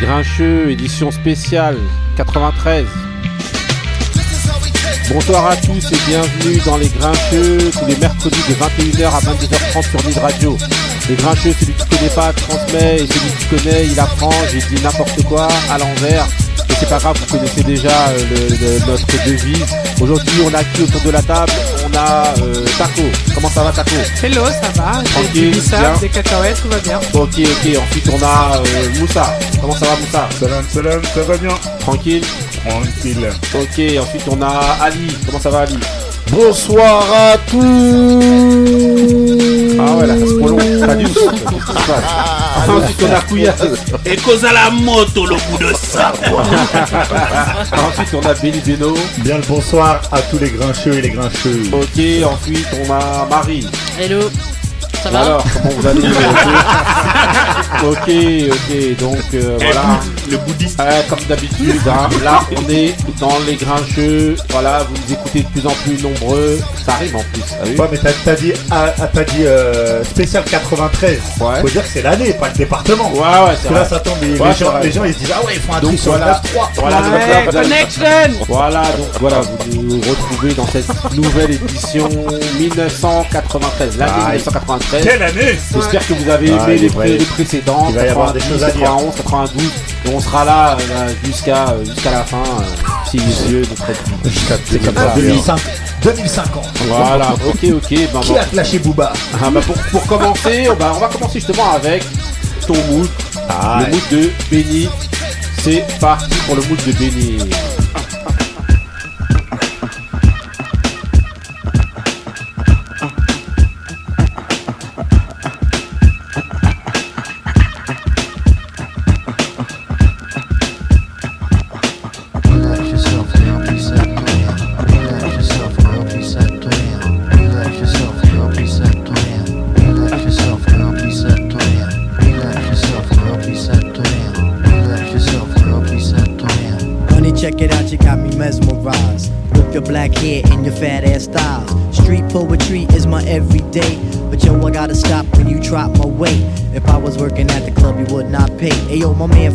Les Grincheux, édition spéciale 93. Bonsoir à tous et bienvenue dans Les Grincheux, tous les mercredis de 21h à 22h30 sur Nid Radio. Les Grincheux, celui qui connaît pas transmet et celui qui connaît, il apprend. J'ai dit n'importe quoi à l'envers. C'est pas grave, vous connaissez déjà euh, le- le- notre devise. Aujourd'hui, on a qui autour de la table? On a euh, Taco. Comment ça va, Taco? Hello, ça va? Tranquille, bissap, bien. des cacahuètes, tout va bien. Ok, ok. Ensuite, on a euh, Moussa. Comment ça va, Moussa? Salam, salam, ça va bien Tranquille? Tranquille. Ok, ensuite on a Ali. Comment ça va Ali? Bonsoir à tous Ah ouais, là ça se prolonge. Pas du tout. Ensuite on a Kouyas. Et cause à la moto le bout de ça. Ensuite on a Benny Beno. Bien le bonsoir à tous les grincheux et les grincheuses. Ok, ensuite on a Marie. Hello, alors, comment vous allez Ok, ok, donc euh, eh voilà. Le bouddhiste. Ah, comme d'habitude, hein. là on est dans les grincheux. Voilà, vous nous écoutez de plus en plus nombreux. Ça arrive en plus. Ah ouais, mais t'as- dit, ah, euh, spécial 93. Ouais. Faut dire que c'est l'année, pas le département. Ouais, ouais, c'est là, ça tombe, les, gens, ils se disent Ah ouais, ils font un Donc, truc sur voilà. 3. Voilà, donc, vous Voilà, vous nous retrouvez dans cette nouvelle édition 1993, l'année 1993. Quelle année J'espère que vous avez aimé ah, les, pré les, précédents, 92, 91, 92. Et on sera là euh, euh, jusqu'à la fin, euh, si les yeux de près. C'est comme 2050. Voilà, ok, ok. Ben, Qui bon. a flashé Booba? Ah, bah, pour, pour, commencer, oh, on va commencer justement avec ton mood, le mood de Benny. C'est parti pour le mood de Benny.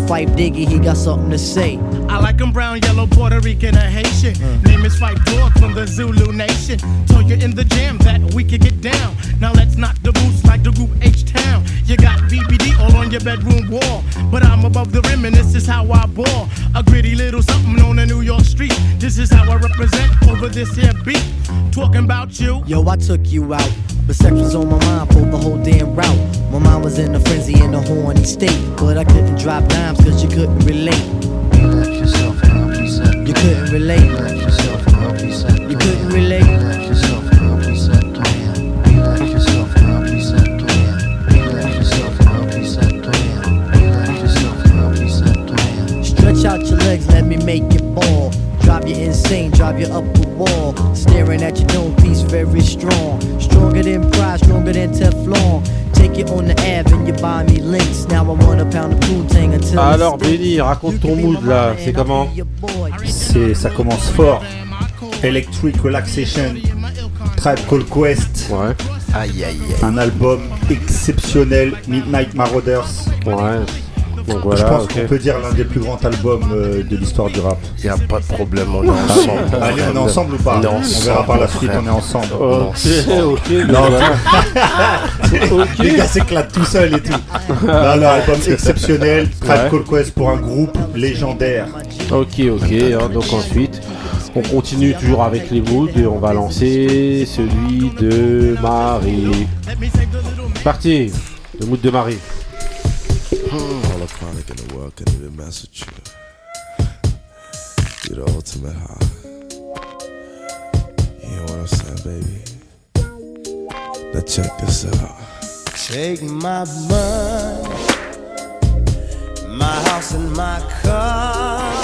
Fife Diggy, he got something to say. I like 'em brown, yellow, Puerto Rican, or Haitian. Hmm. Name is Fight Dog from the Zulu Nation. Told you in the jam that we could get down. Now let's knock the boots like the group H Town. You got BBD all on your bedroom wall. But I'm above the rim and this is how I ball. A gritty little something on a New York street. This is how I represent over this here beat. Talking about you. Yo, I took you out. But sex was on my mind for the whole damn route. My mind was in a frenzy in a horny state. But I couldn't drop dimes cause you couldn't relate. Relax yourself, girl, be set to You him. couldn't relate. Relax yourself, girl, be set to You him. couldn't relate. Relax yourself, girl, be set to him. Relax yourself, girl, be set to him. Relax yourself, girl, be set to him. Relax yourself, girl, be set to him. Stretch out your legs, let me make you ball. Drive you insane, drive you up the wall. Staring at your dome piece, very strong. Stronger than pride, stronger than Teflon. Take it on the Ave and you buy me links. Now I want a pound of poontang until it's Alors. Benny, raconte ton mood là, c'est comment. C'est, ça commence fort. Electric Relaxation, Tribe Called Quest, Ouais, Aïe aïe aïe. un album exceptionnel, Midnight Marauders. ouais. Donc Je pense qu'on peut dire l'un des plus grands albums euh, de l'histoire du rap. Y a pas de problème, on est ensemble. Allez, on est ensemble ou pas On verra par la suite, on est ensemble. Ok, ok, Non, voilà. Les gars s'éclatent tout seuls et tout. Non, non, album exceptionnel, Tribe Ouais. Called Quest pour un groupe légendaire. Ok, ok. hein, donc ensuite, on continue toujours avec les moods et on va lancer celui de Marie. Parti. Le mood de Marie. All the chronic in the world couldn't even mess with you. You're the ultimate high. You know what I'm saying, baby? Now check this out. Take my money, my house and my cars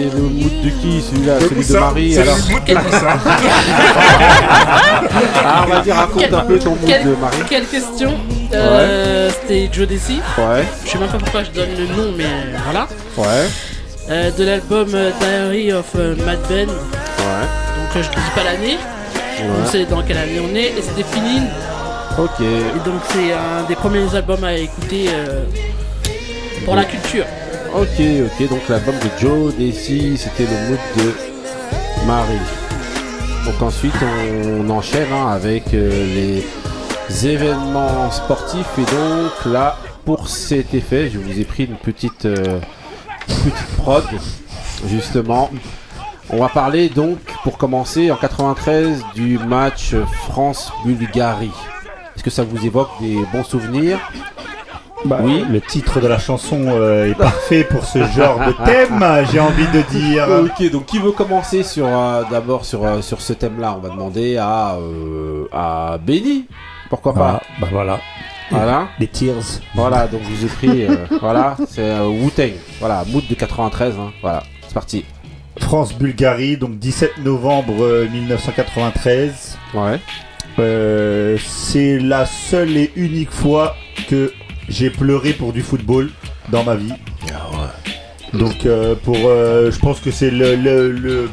c'est le mood de qui celui-là celui de. Marie C'est alors le mood de ah on va dire raconte un peu ton mood Quelle, de Marie quelle question Euh, C'était Joe Desi. ouais Je sais même pas pourquoi je donne le nom, mais voilà. ouais Euh, de l'album euh, Diary of Mad Ben. Donc ouais euh, je ne dis pas l'année. On sait dans quelle année on est. Et c'était fini. ok Et donc c'est un des premiers albums à écouter euh, pour la culture. Ok ok donc l'album de Joe Desi c'était le mood de Marie. Donc ensuite on, enchaîne hein, avec euh, les événements sportifs. Et donc là pour cet effet je vous ai pris une petite euh, petite prod justement. On va parler donc pour commencer en 93 du match France-Bulgarie. Est-ce que ça vous évoque des bons souvenirs? Bah, Oui. Le titre de la chanson euh, est parfait pour ce genre de thème, j'ai envie de dire. Ok, donc qui veut commencer sur euh, d'abord sur, euh, sur ce thème-là? On va demander à à Benny. Pourquoi pas? Ah, bah voilà. Voilà. Les Tears. Voilà, donc je vous ai pris. voilà, c'est Wu-Tang. Voilà, mood de 93. hein. Voilà, c'est parti. France-Bulgarie, donc 17 novembre euh, 1993. Ouais. C'est la seule et unique fois que j'ai pleuré pour du football dans ma vie. Donc euh, pour, euh, je pense que c'est le, le- le-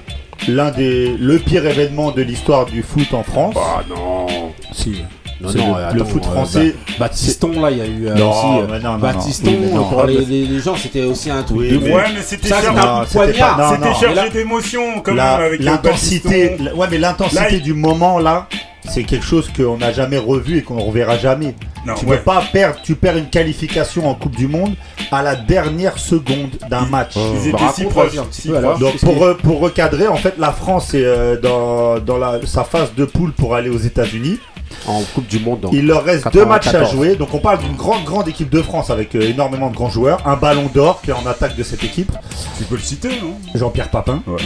l'un des le pire événement de l'histoire du foot en France. Ah non. Si. Non, C'est non, le, attends, le foot euh, français. Ba- Baptiston, là, il y a eu euh, Non, aussi. euh, non, non, Baptiston, non. Oui, mais non. pour Ah, les, mais- les- les gens, c'était aussi un truc Oui, de mais-. Ouais, mais c'était chargé, un Non, coup de c'était poignard. pas- non, c'était non. chargé Et là- d'émotions, quand La- même, avec le l'intensité, ouais, mais l'intensité du moment là, c'est quelque chose qu'on n'a jamais revu et qu'on ne reverra jamais. Non, tu ouais. peux pas perdre, tu perds une qualification en Coupe du Monde à la dernière seconde d'un match. Ils étaient Bah, si proches. si. Donc pour, euh, pour recadrer, en fait, la France est euh, dans, dans la, sa phase de poule pour aller aux États-Unis. En Coupe du Monde, donc. Il leur reste deux matchs à 94. jouer. Donc on parle d'une grande, grande équipe de France avec euh, énormément de grands joueurs. Un ballon d'or qui est en attaque de cette équipe, Tu peux le citer, non? Jean-Pierre Papin. Voilà.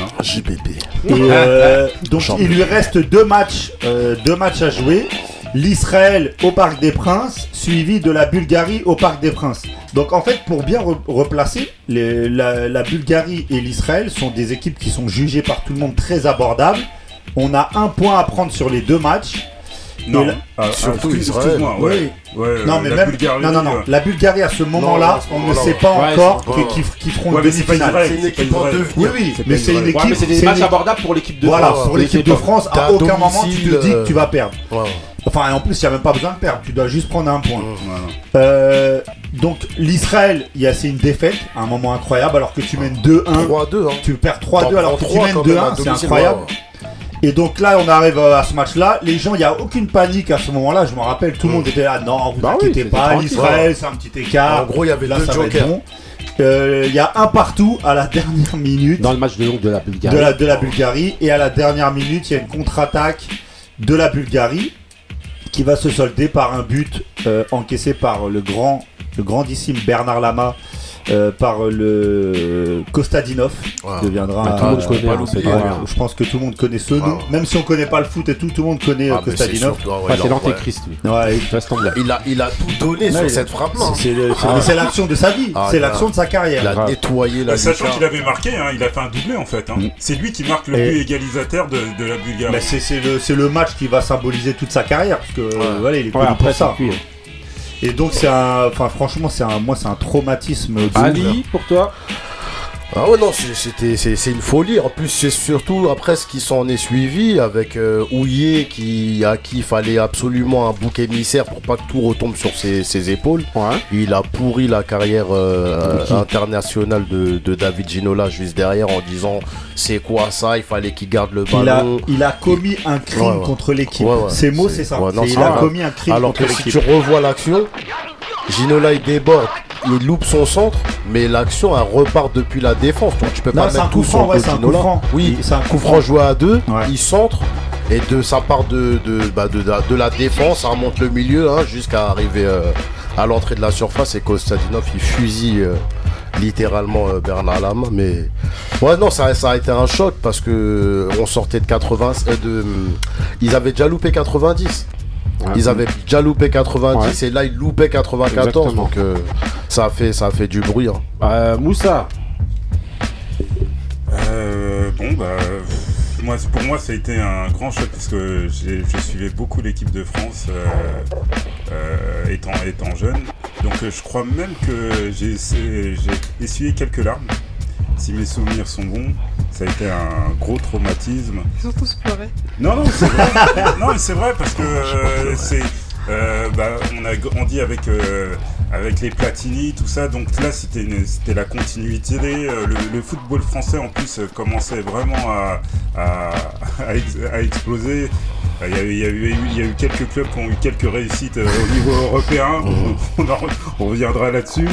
Et euh, donc il lui reste deux matchs, euh, deux matchs à jouer. L'Israël au Parc des Princes, suivi de la Bulgarie au Parc des Princes. Donc en fait, pour bien re- replacer, les- la, la Bulgarie et l'Israël sont des équipes qui sont jugées par tout le monde très abordables. On a un point à prendre sur les deux matchs. Non, là- ah, ah, Surtout excuse- Israël. Excuse-moi, ouais. Ouais, euh, non mais la même Bulgarie, non non non euh, la Bulgarie à ce moment-là à on ne sait pas Ouais, encore qu'ils feront pas demi-finale. C'est une équipe en. Oui oui mais c'est une équipe Ouais, mais c'est des matchs abordables pour l'équipe de voilà France. pour l'équipe de France à à aucun moment tu te dis que euh, tu vas perdre Ouais, ouais. enfin en plus il n'y a même pas besoin de perdre tu dois juste prendre un point. Euh, donc l'Israël il y a c'est une défaite un moment incroyable alors que tu mènes 2-1 3-2, hein. tu perds 3-2 T'en alors que tu mènes quand même à 2-1 c'est incroyable. Et donc là on arrive à ce match là les gens il n'y a aucune panique à ce moment là je me rappelle tout le monde était là non vous Bah inquiétez pas l'Israël c'est un petit écart En gros, il y avait là deux ça va être jokers. bon Euh, il y a un partout à la dernière minute Dans le match de de la Bulgarie. de la, de la Bulgarie. Et à la dernière minute, il y a une contre-attaque de la Bulgarie qui va se solder par un but euh, encaissé par le grand, le grandissime Bernard Lama. Euh, par le Kostadinov Ouais. qui deviendra Bah, tout le monde euh, connaît, pas hein, pas je pense que tout le monde connaît ce nom même si on connaît pas le foot et tout tout le monde connaît euh, Ah, c'est Kostadinov ah ouais, Enfin, c'est l'antéchrist, lui. Ouais. Il a, il a tout donné Ouais, sur il- cette frappe-là. c'est- Ah. l'action de sa vie Ah, c'est l'action de sa carrière Il a nettoyé la Bah, sachant qu'il avait marqué, hein, il a fait un doublé en fait. hein. Mm. C'est lui qui marque le but égalisateur de, de la Bulgarie. Mais c'est le, c'est le match qui va symboliser toute sa carrière parce que euh, voilà, il est connu après pour ça. Et donc c'est un, enfin franchement c'est un, moi c'est un traumatisme. Ali, pour toi Ah ouais non c'était c'est une folie en plus c'est surtout après ce qui s'en est suivi avec euh, qui à qui il fallait absolument un bouc émissaire pour pas que tout retombe sur ses, ses épaules Ouais. il a pourri la carrière euh, internationale de, de David Ginola juste derrière en disant c'est quoi ça? Il fallait qu'il garde le Il a, ballon il a commis un crime Ouais, ouais. contre l'équipe. Ces mots C'est- ça. non, il a commis un crime alors contre que si tu revois l'action Ginola il déborde il loupe son centre mais l'action elle repart depuis la défense donc tu peux Non, pas c'est un mettre coup tout sur ouais, un coup franc. oui C'est un coup franc joué à deux, Ouais. il centre et de ça part de, de, bah, de, de- de la défense, ça remonte le milieu hein, jusqu'à arriver euh, à l'entrée de la surface et Kostadinov il fusille euh, littéralement euh, Bernard Lama. Mais ouais non ça, ça a été un choc parce que on sortait de 80, euh, de, ils avaient déjà loupé 90. Ils avaient déjà loupé 90 Ouais. et là ils loupaient 94. Exactement. Donc euh, ça, a fait, ça a fait du bruit. hein. Euh, Moussa, Euh, bon, bah, moi, pour moi, ça a été un grand choc parce que j'ai- je suivais beaucoup l'équipe de France euh, euh, étant, étant jeune. Donc, euh, je crois même que j'ai essuyé quelques larmes. Si mes souvenirs sont bons, ça a été un gros traumatisme. Ils ont tous pleuré. Non, non, c'est vrai. non, mais c'est vrai parce que c'est. euh, bah, on a grandi avec, euh, avec les Platini, tout ça, donc là c'était une- c'était la continuité. euh, le, le football français en plus euh, commençait vraiment à, à, à ex- à exploser. Euh, Il y, a, eu- il, y a eu, il y a eu quelques clubs qui ont eu quelques réussites au niveau européen, on, en- on reviendra là-dessus.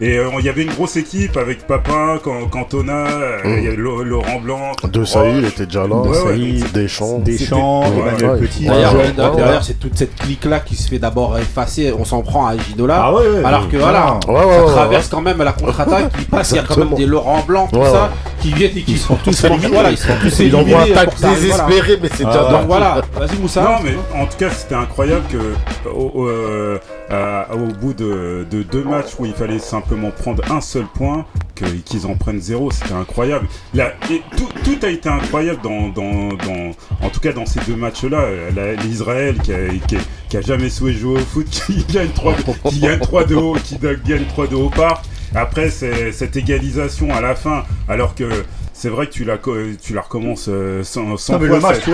Et euh, il y avait une grosse équipe avec Papin, Can- Cantona, il y avait Lo- Laurent Blanc. De il était déjà là. De Ouais, ouais, Deschamps. Deschamps, Ouais, Emmanuel ouais. Petit. D'ailleurs, Ouais, ouais, d'ailleurs, ouais. c'est toute cette clique-là qui se fait d'abord effacer. On s'en prend à Ginola. Ah ouais, ouais, alors que voilà, non. Ouais, ouais, ça ouais, traverse ouais. quand même la contre-attaque qui passe. Il y a quand même des Laurent Blanc, tout Ouais, ça, ouais. qui viennent et qui sont tous éliminés. Voilà, ils sont tous Il éliminés désespéré, mais c'est Ah, déjà ouais. Donc voilà, vas-y Moussa. Non, mais en tout cas, c'était incroyable que au, au, euh, au bout de, de deux matchs où il fallait simplement prendre un seul point, qu'ils en prennent zéro, c'était incroyable. Là, tout, tout a été incroyable dans, dans, dans- en tout cas dans ces deux matchs-là. Euh, L'Israël qui a, qui, qui a jamais souhaité jouer au foot, qui gagne 3, qui gagne 3 de haut, qui gagne 3 de haut parc. Après, cette égalisation à la fin, alors que c'est vrai que tu la, co- tu la recommences euh, sans, sans Non, mais fois, le match, cette- tu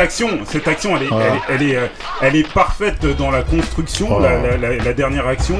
action, cette action, elle est, Voilà. elle, est- elle est, euh, elle est parfaite dans la construction, Voilà. la, la- la- la dernière action.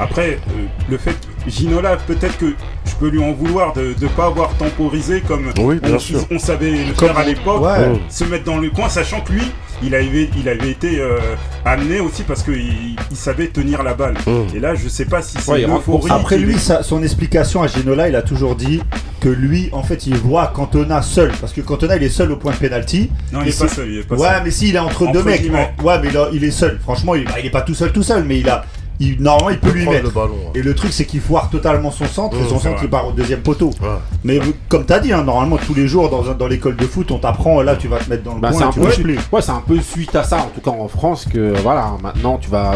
Après, euh, le fait Ginola, peut-être que je peux lui en vouloir de ne pas avoir temporisé comme Oui, bien on, sûr. on savait le Comme- faire à l'époque, Ouais. se mettre dans le coin, sachant que lui, il avait, il avait été euh, amené aussi parce qu'il il savait tenir la balle. Mm. Et là, je sais pas si c'est Ouais, il l'euphorie. Après lui, est- sa- son explication à Ginola, il a toujours dit que lui, en fait, il voit Cantona seul. Parce que Cantona, il est seul au point de penalty. non, il est pas seul, il est pas Ouais, seul. mais si, il est entre, Entre deux mecs. Ouais, mais là, il est seul. Franchement, il, bah, il est pas tout seul, tout seul, mais il a. Il, normalement, il peut lui prendre mettre. le ballon. hein. Et le truc, c'est qu'il foire totalement son centre, et son centre, vrai. il part au deuxième poteau. Ouais. Mais comme t'as dit, hein, normalement, tous les jours, dans, un- dans l'école de foot, on t'apprend, là, tu vas te mettre dans le Bah, c'est coin, un et tu peu bouges suite- plus. ouais, c'est un peu suite à ça, en tout cas en France, que voilà, maintenant tu vas.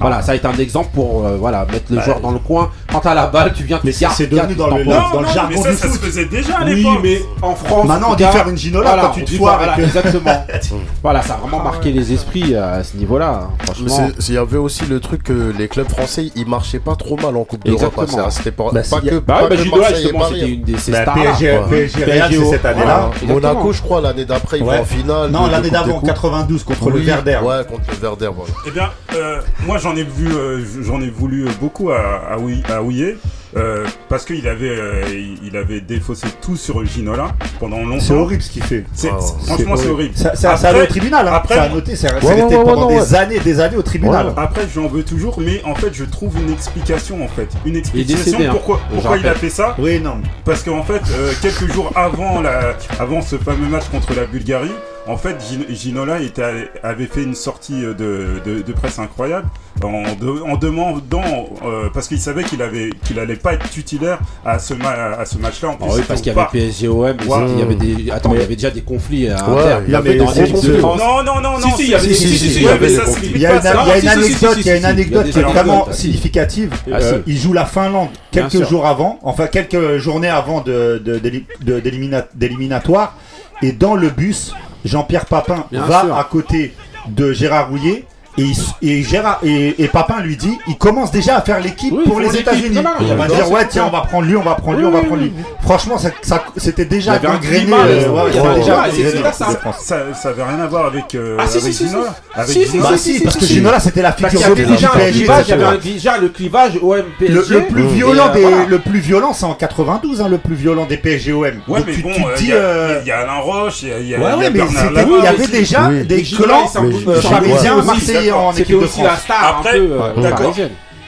Voilà, ça a été un exemple pour euh, voilà, mettre le Bah, joueur dans le coin. Quand t'as la balle, tu viens, tu Mais c'est- gardes, c'est devenu dans le- dans le jargon mais ça, du ça se foot. faisait déjà à Oui, l'époque. mais en France. Maintenant, en on dit faire une ginola voilà, quand tu te voilà, avec- exactement. voilà, ça a vraiment marqué les esprits euh, à ce niveau-là. hein, Franchement. Il y avait aussi le truc que les clubs français ils marchaient pas trop mal en Coupe d'Europe. hein, C'était pas, Bah, pas que, Bah bah, que Ginola, justement, c'était une de ces Bah, stars. PSG, Ouais. PSG cette année-là. Monaco, je crois, l'année d'après, ils vont en finale. Non, l'année d'avant, des en Coupes. 92, contre le Oui, Verder. Ouais, contre le Verder, voilà. Eh bien, euh, moi j'en ai vu, euh, j'en ai voulu beaucoup à, à, Ouy- à Ouillet, euh, parce qu'il avait, euh, il avait défaussé tout sur Ginola pendant longtemps. C'est horrible ce qu'il fait. C'est- Ah, c'est- franchement, c'est horrible. Ça, ça, ça allait au tribunal, hein. après- ça a noté, c'est c'est Ouais, resté ouais, ouais, pendant ouais, des années des années au tribunal. Ouais. Après, j'en veux toujours, mais en fait, je trouve une explication en fait, une explication décédé, hein, pourquoi, pourquoi il a fait ça. Oui, non. Parce qu'en fait, euh, quelques jours avant, la, avant ce fameux match contre la Bulgarie, en fait, Gin- Ginola était, avait fait une sortie euh, de, de, de presse incroyable en, de- en demandant, euh, parce qu'il savait qu'il avait qu'il allait pas être titulaire à ce, ma- à ce match-là. En plus, Ah oui, parce qu'il y avait mais Ouais. c'est qu'il y avait des. Attends, il y avait déjà des conflits Ouais, internes. il y avait des de conflits. France. Non, non, non, non. si, il y avait des- si, il y avait conflits. Il y a une, à il anecdote, il il qui est vraiment significative. Bien Euh, il joue la Finlande quelques jours avant, enfin quelques journées avant d'éliminatoire. Et dans le bus, Jean-Pierre Papin Bien va sûr. à côté de Gérard Rouillet. Et, et Gérard et, et Papin lui dit, il commence déjà à faire l'équipe Oui, pour les. États-Unis. Il va dire ouais tiens on va prendre lui, on va prendre lui, Oui, on va prendre lui. oui. Franchement ça, ça- c'était déjà gangréné. euh, euh, ouais, dans ça. de. Ça, ça avait rien à voir avec, euh, Ah, si, avec si, Ginola. Bah parce que. Ginola c'était la figure du déjà déjà le clivage OM Le, PSG. le plus Mmh. violent Et, des, euh, voilà. le plus violent c'est en 92 hein, le plus violent des PSGOM. Ouais, mais tu, bon, euh, il dis y, a- euh, il y a Alain Roche, il y a, ouais ouais Bernard il y avait déjà des clans euh, parisiens, aussi, marseillais en C'était équipe de aussi la France. star Après, un peu euh, d'accord.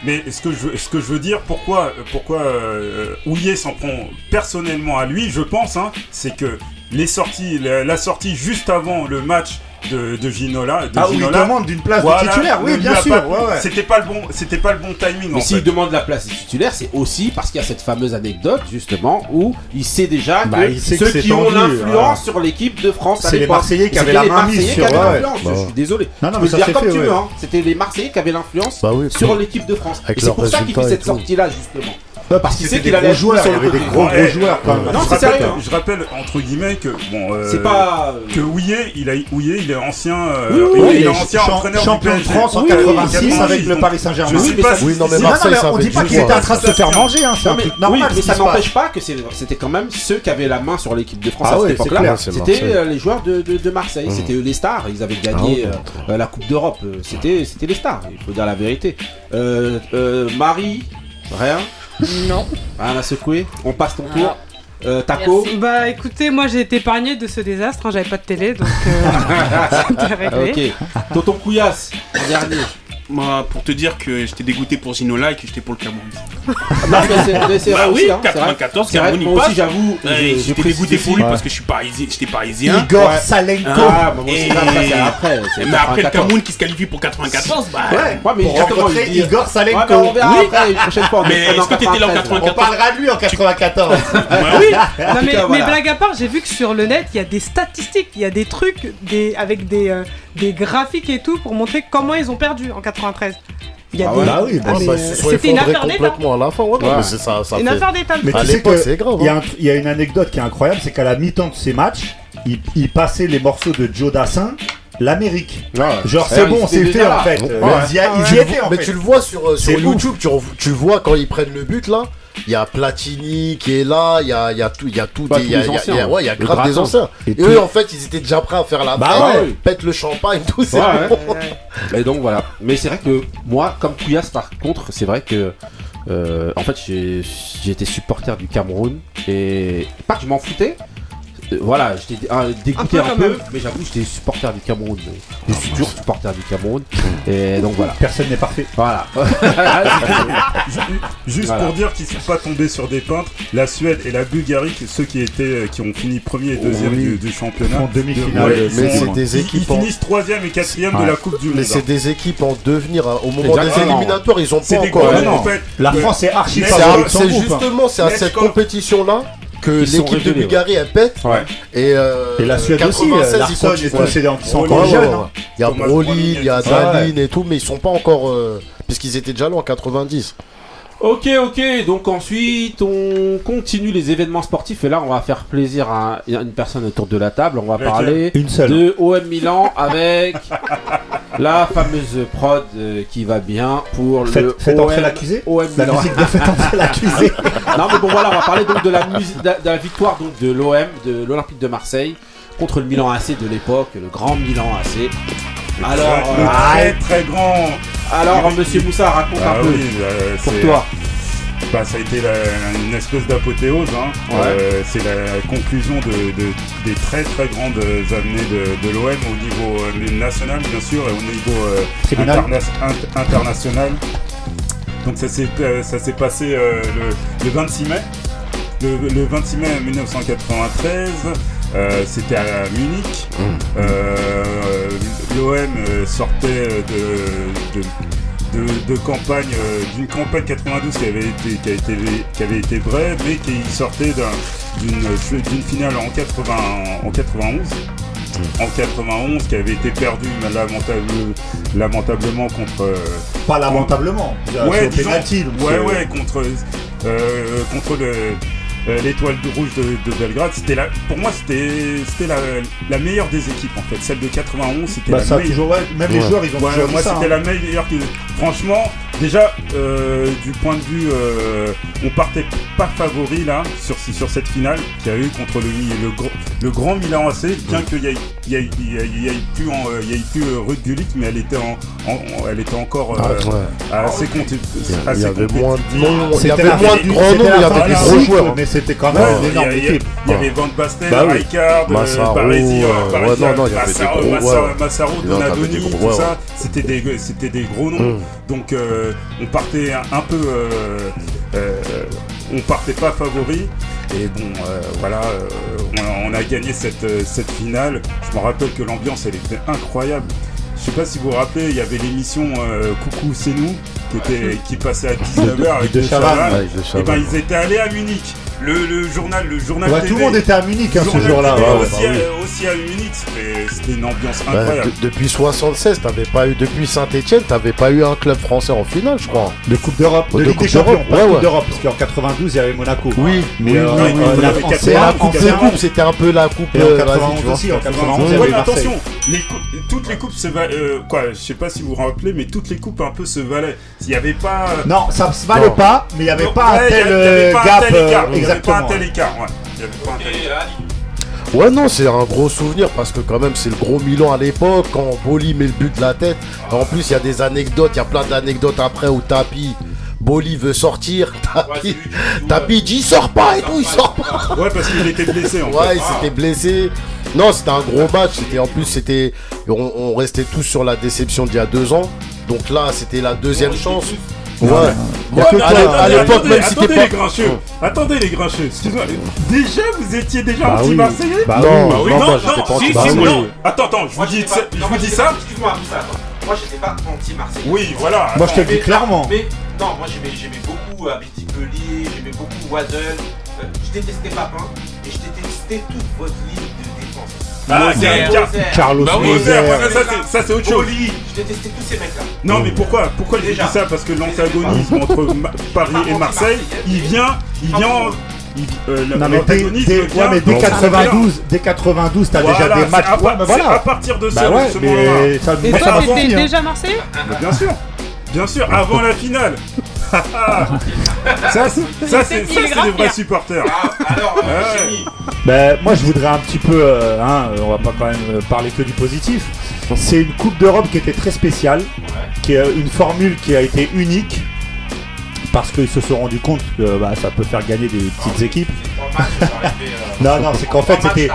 Mais ce que je veux, ce que je veux dire, pourquoi, pourquoi euh, Houillet s'en prend personnellement à lui, je pense, hein, c'est que les sorties, la, la sortie juste avant le match de, de Ginola. De Ah il demande d'une place de titulaire, oui, bien sûr, pas- ouais, ouais. C'était pas le bon, c'était pas le bon timing. Mais s'il demande la place des titulaires, c'est aussi parce qu'il y a cette fameuse anecdote justement où il sait déjà Bah, que il sait que ceux c'est qui ont tendu, l'influence ouais. sur l'équipe de France à C'est les l'époque. Marseillais qui avaient la les main mise Marseillais sur- qui avaient ouais, l'influence. ouais. Je suis désolé. Non, non, Tu mais peux ça le dire comme fait, tu veux. hein. C'était les Marseillais qui avaient l'influence Bah sur l'équipe de France. Et c'est pour ça qu'il fait cette tout. sortie-là justement. Parce qu'il sait qu'il des allait sur le avait des gros joueurs quand même. Non, je, c'est rappelle, sérieux, hein. je rappelle entre guillemets que bon, euh, C'est pas. que Houillet, il a Houillet, il est ancien, euh, Oui, oui, il oui, est il est ancien champ- entraîneur du champion de. France en Oui, oui, 86 avec le Paris Saint-Germain. Oui, non, mais Marseille, ça on dit pas qu'il était en train de se faire manger, hein, c'est Non, un mais, truc normal. ça n'empêche pas que c'était quand même ceux qui avaient la main sur l'équipe de France Ah à cette époque-là. C'était euh, les joueurs de, Marseille, Mmh. c'était eux les stars. Ils avaient Ah gagné ouais. euh, la Coupe d'Europe. C'était c'était les stars, il faut dire la vérité. Euh, euh, Marie, rien, Non. rien à secouer. On passe ton tour. Euh, Taco, Bah écoutez, moi j'ai été épargné de ce désastre, hein, j'avais pas de télé donc euh, c'était réglé. ok. Tonton Couillasse, en dernier. Moi, pour te dire que j'étais dégoûté pour Ginola et que j'étais pour le Cameroun. Non, mais c'est- mais c'est Bah vrai oui, aussi, hein, c'est vrai. 94, C'est vrai que Cameroun, il moi aussi, passe. j'avoue, Ouais, je- je J'étais précise dégoûté pour lui Ouais. parce que je suis parisien. J'étais parisien. Igor Ouais. Salenko. Ah, bah, moi aussi, Et- ça, ça, c'est après. c'est Mais après le 94. Cameroun qui se qualifie pour 94, bah. Ouais, Ouais, mais pour rencontrer dit- Igor Ouais, on Salenko. verra Oui. après, une prochaine fois. on Mais est est-ce que t'étais là en 93. 94? On parlera de lui en 94. Ouais, oui. Mais, blague à part, j'ai vu que sur le net il y a des statistiques, il y a des trucs des, avec des, euh, des graphiques et tout pour montrer comment ils ont perdu en 93. Il y a Ah des... oui, bah, bah, C'était une effondrés affaire d'État. complètement à la fin. Ouais, non, Ouais. mais c'est ça, ça Une fait. affaire d'État. Mais À tu sais l'époque, que c'est grave. Il y, a hein. y une anecdote qui est incroyable, c'est qu'à la mi-temps de ces matchs, il, il passait les morceaux de Joe Dassin, l'Amérique. Ouais. Genre Ouais, c'est bon, c'est fait en fait. Ouais. Ils y, a- ils y Tu le étaient vois- en mais fait. tu le vois sur, euh, sur. YouTube, tu, re- tu le vois quand ils prennent le but là. Il y a Platini qui est là, il y a, il y a tout, il y a tout, il y a, il y ouais, il y a le grave des anciens. Et eux en fait ils étaient déjà prêts à faire la Bah fête, ouais. pète le champagne, tout c'est Ouais, bon. Et donc voilà. Mais c'est vrai que moi, comme Couillasse, par contre, c'est vrai que. euh, en fait, été supporter du Cameroun. Et. Pas que je m'en foutais. Euh, Voilà, j'étais ah, dégoûté Un un peu, mais j'avoue, j'étais supporter du Cameroun. Je suis toujours supporter du Cameroun. Et donc voilà. Personne n'est parfait. Voilà. Juste Voilà. pour dire qu'ils sont pas tombés sur des peintres, la Suède et la Bulgarie, ceux qui étaient, euh, qui ont fini premier et deuxième Oui. du, du championnat, En demi-finale. Ouais, ils Mais c'est des ils- équipes Ils en- finissent troisième et quatrième de la Coupe du Monde. Mais c'est des équipes en devenir hein. au moment Exactement. des éliminatoires, ils ont pas encore. en fait. La. France est archi C'est hein. justement c'est à cette go. Que sont l'équipe de Bulgarie elle pète Ouais. et, euh, Et la Suède aussi, 96, euh, ils des qui sont encore jeunes. hein. Il y a Brolin, il y a. Daline et tout, mais ils sont pas encore. euh, Puisqu'ils étaient déjà là en 90. Ok, ok. Donc ensuite, on continue les événements sportifs. Et là, on va faire plaisir à une personne autour de la table. On va parler Une seule. de OM Milan avec la fameuse prod euh, qui va bien pour Faites, le faites OM, entrer l'accusé? OM La musique de Faites entrer l'accusé. non mais bon voilà, on va parler donc de la, musique, de, de la victoire donc de l'OM, de l'Olympique de Marseille contre le Milan AC de l'époque, le grand Milan AC. Alors, le euh, très très grand. alors Monsieur Moussa raconte Ah un peu oui, euh, pour toi. Bah, ça a été la- une espèce d'apothéose. hein. Ouais. Euh, c'est la conclusion de, de- des très très grandes amenées de, de l'OM au niveau euh, national, bien sûr, et au niveau euh, interna- international. Donc ça s'est euh, passé le, le 26 mai. Le, le 26 mai 1993, euh, c'était à Munich. Euh, L'OM sortait de, de, de, de campagne, euh, d'une campagne 92 qui avait été, qui a été, qui avait été vraie, mais qui sortait d'un- d'une finale en, 80, en 91. En 91, qui avait été perdue lamentable- lamentablement contre. euh, Pas lamentablement. Ouais, disons- pénalty, donc ouais, c'est- ouais, contre, euh, contre le, euh, l'étoile de rouge de, de Belgrade. C'était la, pour moi, c'était, c'était la, la meilleure des équipes en fait. Celle de 91, c'était Bah, la ça meilleure. toujours, ouais, même les joueurs, ils ont Ouais, toujours moi, ça. c'était hein. la meilleure. Franchement, déjà, euh, du point de vue, euh, on partait pas favori là sur, sur cette finale qu'il y a eu contre le, le, gr- le grand Milan AC, bien qu'il y ait, plus, en, euh, il y ait plus euh, Gullit, mais elle était, en, en- en- elle était encore euh, Ah, ouais. assez compté- Il y avait compétitive. moins de noms, il y C'était avait moins de grands noms, il y avait des gros joueurs. Mais c'était quand même il une énorme il y a- équipe. Il y avait Van Basten, Bah oui. Rijkaard, Massaro, Baresi, Massaro, Donadoni, tout ça, c'était des, gros noms. Mm. Donc euh, on partait un, un peu, euh, euh, on partait pas favori. Et bon, euh, voilà, euh, on, a, on a gagné cette, euh, cette finale. Je me rappelle que l'ambiance, elle était incroyable. Je sais pas si vous vous rappelez, il y avait l'émission euh, Coucou c'est nous qui, était, qui passait à 19h avec De De Chavannes. Chavannes. Ouais, de Et ben ils étaient allés à Munich. Le, le journal, le journal Ouais, TV. tout le monde était à Munich hein, ce jour-là. TV ouais, ouais, aussi, bah oui. à, aussi à Munich, c'était- c'était une ambiance Bah, incroyable. de- depuis 76, t'avais pas eu depuis Saint-Etienne, t'avais pas eu un club français en finale, je crois. De Coupe d'Europe, de, De Ligue Coupe des Champions, d'Europe, de Coupe parce qu'en 92 il y avait Monaco. Oui, mais oui, euh, euh, la- coupe c'était un peu la coupe. Et en euh, vas-y, 91 tu vois. aussi, en 91 il y Ouais, avait mais Marseille. attention, toutes les coupes se valaient. euh, quoi, je sais pas si vous vous rappelez, mais toutes les coupes un peu se valaient. S'il y avait pas. Non, ça se valait pas, mais il n'y avait pas un il y tel il y euh, gap. Tel écart, il y avait pas un Exactement. tel écart, ouais. Il y avait pas un tel écart. Ouais, non, c'est un gros souvenir parce que quand même, c'est le gros Milan à l'époque quand Boli met le but de la tête. En plus, il y a des anecdotes, il y a plein d'anecdotes après où Tapi, Boli veut sortir, Tapi, Tapi dit il sort pas et tout, il sort pas. Ouais, parce qu'il était blessé en Ouais, fait. il s'était blessé. Non, c'était un gros match. C'était en plus, c'était, on, on restait tous sur la déception d'il y a deux ans. Donc là, c'était la deuxième chance. Ouais. Ouais, mais à attendez, l'é- à l'époque, attendez, même si attendez t'es les pas. grincheux, attendez les grincheux, excuse-moi. Déjà, vous étiez déjà Bah oui. anti-marseillais Bah Non, Bah oui, non, non, non, pas si, anti- si, bah oui. non. Attends, attends, je vous dis ça, je vous dis ça. Excuse-moi. Moi, j'étais pas anti-Marseille. Oui, voilà. Moi je te le dis clairement. Mais non, moi j'aimais, beaucoup euh, Abitipelie, j'aimais beaucoup Waddle. Euh, je détestais Papin et je détestais toute votre ligne. Ah, Moser, Carlos Bah oui, Moser. ça, ça, c'est- ça, c'est autre chose. Boli, je détestais tous ces mecs-là. Non, mais pourquoi Pourquoi je Déjà. dis ça? Parce que l'antagonisme entre Ma- Paris et Marseille, il vient, il vient, il- euh, Non mais dès, l'antagonisme dès- vient ouais, mais dès dans- 92, dès 92, t'as Voilà, déjà des c'est matchs. à, Ouais, part- mais c'est à voilà. partir de ce, Bah ouais, ce moment-là. mais ça, Et moi, ça toi, m'a t'étais suffi, hein. déjà Marseillais Mais bien sûr, bien sûr, avant la finale. Ça, c'est- ça, c'est ça, c'est des vrais supporters. Ah, alors, euh, Ouais. Ben, moi, je voudrais un petit peu, euh, hein, on va pas quand même euh, parler que du positif. C'est une Coupe d'Europe qui était très spéciale, qui est une formule qui a été unique, parce qu'ils se sont rendus compte que bah, ça peut faire gagner des petites équipes. matchs, t'arrivais, euh, Non, non, c'est qu'en fait, c'était.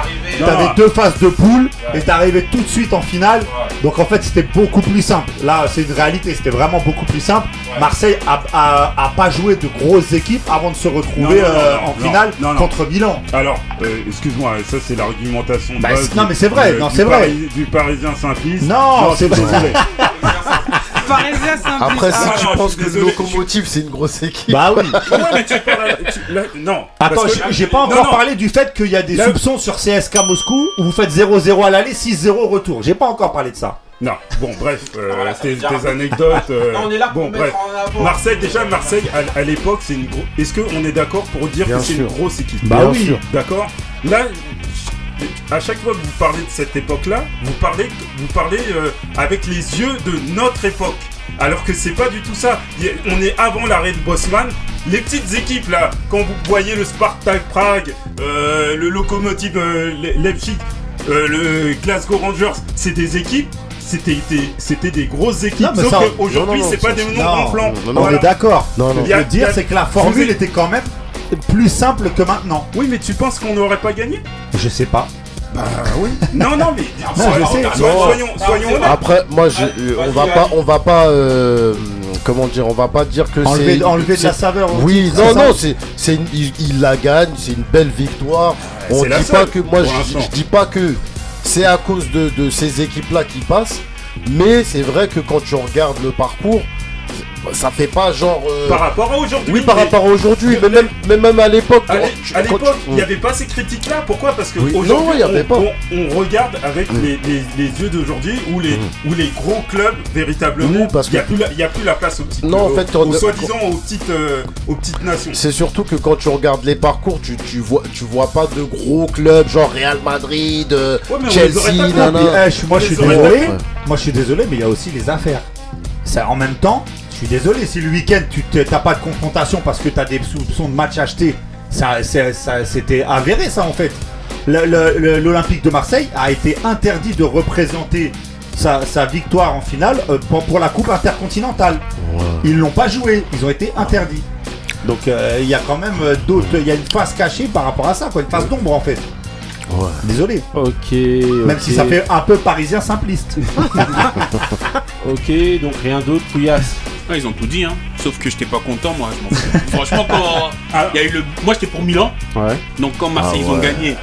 T'avais deux phases de poule et t'arrivais tout de suite en finale. Donc en fait c'était beaucoup plus simple. Là c'est une réalité, c'était vraiment beaucoup plus simple. Marseille a, a- a pas joué de grosses équipes avant de se retrouver Non, non, non, euh, en finale contre Milan. Alors, euh, excuse-moi, ça c'est l'argumentation de Bah, non, mais c'est vrai, du- non, c'est vrai. Pari- Du Parisien simpliste. Non, c'est vrai. désolé. Parisien simple. Après, si Ah, tu penses que le désolé, locomotive c'est une grosse équipe. Bah oui. Ouais, mais tu parles. tu- là, non. Attends, parce que- j'ai- j'ai pas encore non. parlé du fait qu'il y a des Là- soupçons sur CSK Moscou où vous faites 0-0 à l'aller, 6-0 au retour. J'ai pas encore parlé de ça. Non, bon, bref, euh, voilà, ça tes, anecdotes. euh, Non, on est là pour bon, mettre bref. en avant. Marseille, déjà, Marseille, à, à l'époque, c'est une grosse. Est-ce qu'on est d'accord pour dire Bien que c'est sûr. une grosse équipe? Bah Bien oui. sûr. D'accord? Là, à chaque fois que vous parlez de cette époque-là, vous parlez, vous parlez euh, avec les yeux de notre époque. Alors que c'est pas du tout ça. On est avant l'arrêt de Bosman. Les petites équipes là, quand vous voyez le Spartak Prague, euh, le Lokomotiv euh, Le- Leipzig, euh, le Glasgow Rangers, c'est des équipes. C'était des- c'était des grosses équipes. Non, Sauf qu'aujourd'hui, c'est pas des noms gonflants. non, non, On Voilà. est d'accord. Non, non. A- veux dire, a- c'est que la formule était quand même plus simple que maintenant. Oui, mais tu penses qu'on n'aurait pas gagné? Je sais pas. Bah oui. Non, non, mais Non, je sais. soyons, Non. soyons, soyons honnêtes. Après, moi, je- Allez, euh, on va pas, on va pas, euh, comment dire, on va pas dire que Enlever, c'est enlever de la saveur. Oui, non, non, c'est, c'est, une- il, il la gagne, c'est une belle victoire. on dit seule, pas que, moi, je dis pas que c'est à cause de, de ces équipes-là qui passent, mais c'est vrai que quand tu regardes le parcours, ça fait pas genre. euh, Par rapport à aujourd'hui. oui, par mais- rapport à aujourd'hui, mais même, mais même à l'époque. À l'époque, il n'y avait pas ces critiques-là. Pourquoi? Parce Oui. qu'aujourd'hui, Non, il y avait on, pas. on- on regarde avec Mm. les, les- les yeux d'aujourd'hui où les, où les gros clubs, véritablement, Oui, parce il n'y a, que- plus la- il y a plus la place aux petites Non, en aux- fait, aux soi-disant aux petites, euh, aux petites nations. C'est surtout que quand tu regardes les parcours, tu, tu vois, tu vois pas de gros clubs genre Real Madrid, euh, Ouais, Chelsea, nana. eh, moi je suis désolé. fait. Moi je suis désolé, mais il y a aussi les affaires. Ça, en même temps, je suis désolé si le week-end tu t'es- t'as pas de confrontation parce que t'as des soupçons de match achetés. Ça, c'était avéré ça en fait. L'Olympique de Marseille a été interdit de représenter sa, sa victoire en finale euh, pour, pour la Coupe intercontinentale. Ils l'ont pas joué, ils ont été interdits. Donc euh, il y a quand même euh, d'autres, il y a une face cachée par rapport à ça, quoi, une face d'ombre en fait. Ouais. Désolé. Ok. Même si ça fait un peu parisien simpliste. Ok, donc rien d'autre, Pouillasse. Ah, ils ont tout dit, hein. Sauf que j'étais pas content, moi. je. Franchement, quand il y a eu le. Moi, j'étais pour Milan. Ouais. Donc, quand Marseille, Ah ils ont gagné,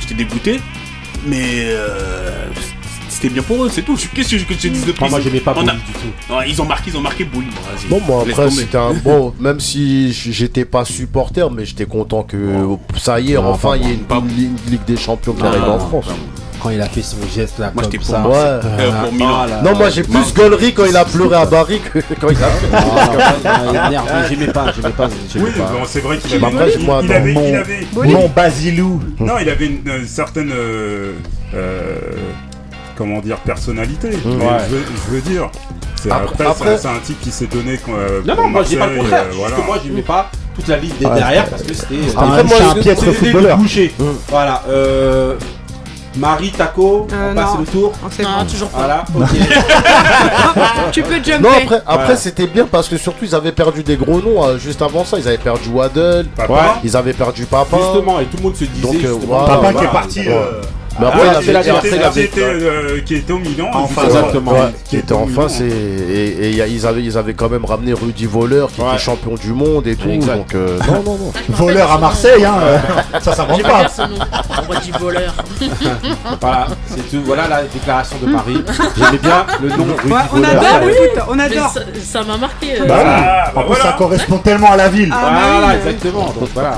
j'étais dégoûté. Mais. euh, C'était bien pour eux, c'est tout. Qu'est-ce que je te dise de plus Ah, moi, j'aimais pas a- Bouilly du tout. Ouais, ils ont marqué, ils ont marqué. Bon, moi après c'était un bon, même si j'étais pas supporter, mais j'étais content que ça y est, Non, enfin il y a moi, une, une Ligue- des Champions qui arrive en non, France. Quand il a fait son geste là, Moi, comme pour ça. Ouais. Euh, pour Milan. Ah là Non, moi j'ai plus gueulerie quand il a pleuré à Barry que quand il a fait. Ah, J'aimais pas, j'aimais pas, j'aimais Oui, pas. bon, c'est vrai qu'il avait, après, il, moi, il attends, avait, mon- il avait- Mon Basilou. non, il avait une, certaine, euh, euh, comment dire, personnalité. Ouais. je, veux, je veux dire, c'est Après- c'est- un type qui s'est donné. euh, Non, non, moi j'ai pas le contraire. euh, voilà. moi j'aimais pas toute la ligne des Ouais, derrière parce que c'était. Après, moi, c'est un je- piètre footballeur. bouchers. Voilà. Euh, Marie, Taco, Euh, on passe non. le tour. Non, bon. toujours pas. Voilà, ok. Tu peux jumper. Non, après, après c'était bien parce que surtout ils avaient perdu des gros noms euh, juste avant ça. Ils avaient perdu Waddle, Papa, Ouais. ils avaient perdu Papa. Justement, et tout le monde se disait. Donc, euh. Papa voilà, qui est parti. Mais Ah, ouais, il avait la qui après, était, qui euh, qui était au Milan. Enfin, exactement. Ouais, Qui était en face et, et, et y a- ils, avaient, ils avaient quand même ramené Rudy Voleur qui Ouais. était champion du monde et tout. Exact. Donc euh, non, non, non. Voleur à Marseille, hein. euh, Ça, J'ai pas. pas dire ce nom. On va dire voleur. Voilà, c'est tout. Voilà la déclaration de Marie. J'aimais bien le nom Rudy Ouais, on Voleur. adore le Ouais. foot, on adore. ça- ça m'a marqué. euh, Bah oui. Ah, bah En plus, ça correspond tellement à la ville. Ah, bah oui, Voilà, exactement. Donc voilà.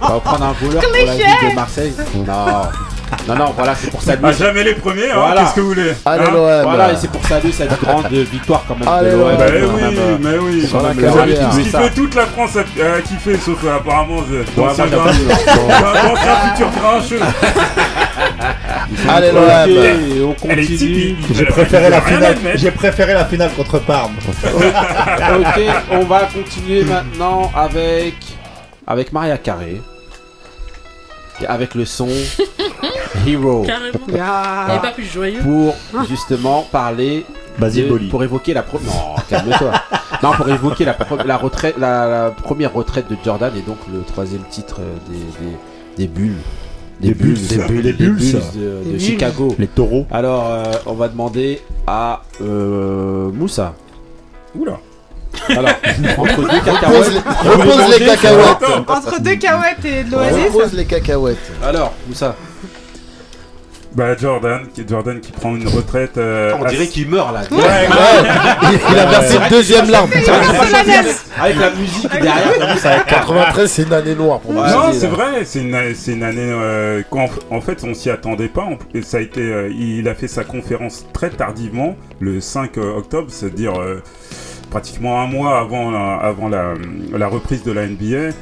On va prendre un voleur pour la ville de Marseille. Non. Non, non, voilà, c'est pour saluer. Ah, jamais les premiers, hein, Voilà. qu'est-ce que vous voulez Allez, Hein l'OM. Voilà, et c'est pour saluer cette grande victoire quand même Allez, de l'OM. Bah oui, même, euh, mais oui. sur la Vous carrière. avez tout ce qui Ça. fait toute la France a, a kiffé, sauf euh, apparemment euh, grincheux. j'avoue, D'anciens futurs grincheux. Allez, Ok, l'OM. on continue. J'ai préféré la finale. J'ai préféré la finale contre Parme. ok, on va continuer maintenant avec avec Maria Carré. Avec le son Hero. Carrément. Ah. Pas plus joyeux. Pour justement parler. Basile de-. Pour évoquer la première. Non, calme-toi. non, pour évoquer la, la, retraite, la, la première retraite de Jordan et donc le troisième titre euh, des, des, des bulles. Des Bulls, des bulles, Les Bulls ça. de, de. Chicago. Les taureaux. Alors, euh, on va demander à euh, Moussa. Oula. Alors, entre deux cacahuètes. repose les cacahuètes. Entre deux cacahuètes et de l'oasis. Repose les cacahuètes. Alors, Moussa. Bah Jordan, qui- Jordan qui prend une retraite. euh, On dirait qu'il meurt là. Ouais, Ouais, il, il a versé une deuxième larme. Avec- la musique derrière, t'as vu, ça 93, c'est une année noire pour moi. Non, c'est vrai, c'est une, c'est une année. euh, en fait, on s'y attendait pas. ça a été, euh, il a fait sa conférence très tardivement, le 5 octobre, c'est-à-dire euh, pratiquement un mois avant, la, avant la, la reprise de la NBA.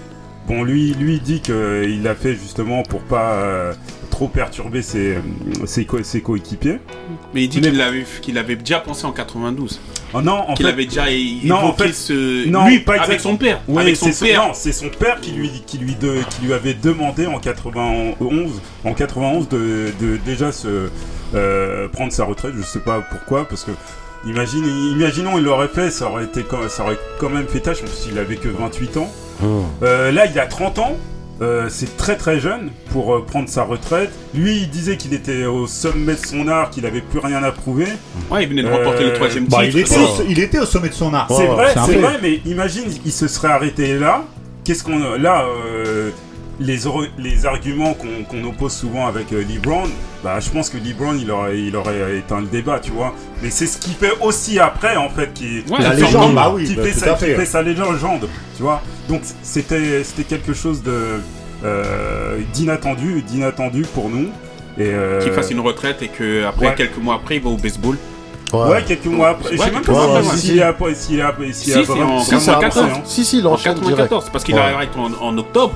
Bon, lui, lui dit qu'il l'a fait justement pour pas euh, trop perturber ses, ses, co- ses coéquipiers. Mais il dit qu'il avait, qu'il avait déjà pensé en 92. Oh non, en Qu'il fait, avait déjà Non, en fait, ce. non, lui, pas avec son père. Oui, avec son c'est son- père. non, c'est son père qui lui, qui lui, de- qui lui avait demandé en 91, en 91 de, de déjà se euh, prendre sa retraite. Je sais pas pourquoi, parce que imagine, imaginons il l'aurait fait, ça aurait été, quand- ça aurait quand même fait tâche, même s'il avait que 28 ans. Euh, là, il a 30 ans. euh, c'est très très jeune pour euh, prendre sa retraite. Lui, il disait qu'il était au sommet de son art, qu'il avait plus rien à prouver. Ouais, il venait de remporter Euh, le troisième Bah, titre. il, était au, il était au sommet de son art. C'est vrai, c'est vrai, mais imagine, il se serait arrêté là. Qu'est-ce qu'on là euh, les, or- les arguments qu'on qu'on oppose souvent avec euh, LeBron, bah je pense que LeBron il aurait il aurait éteint le débat, tu vois. Mais c'est ce qui fait aussi après en fait qui Ouais, La légende, fait- bah oui, qui bah, fait sa, à fait. qui fait sa légende, tu vois. Donc c'était c'était quelque chose de euh, d'inattendu, d'inattendu pour nous. Et euh, Qu'il fasse une retraite et que après Ouais. quelques mois après il va au baseball. Ouais, quelques mois après. Je sais Ouais, même pas si- s'il ouais. est après- Si, est c'est vraiment- en vraiment 94. après, hein. Si, si, il En enchaîne direct. 94, parce qu'il Ouais. arrête en, en octobre.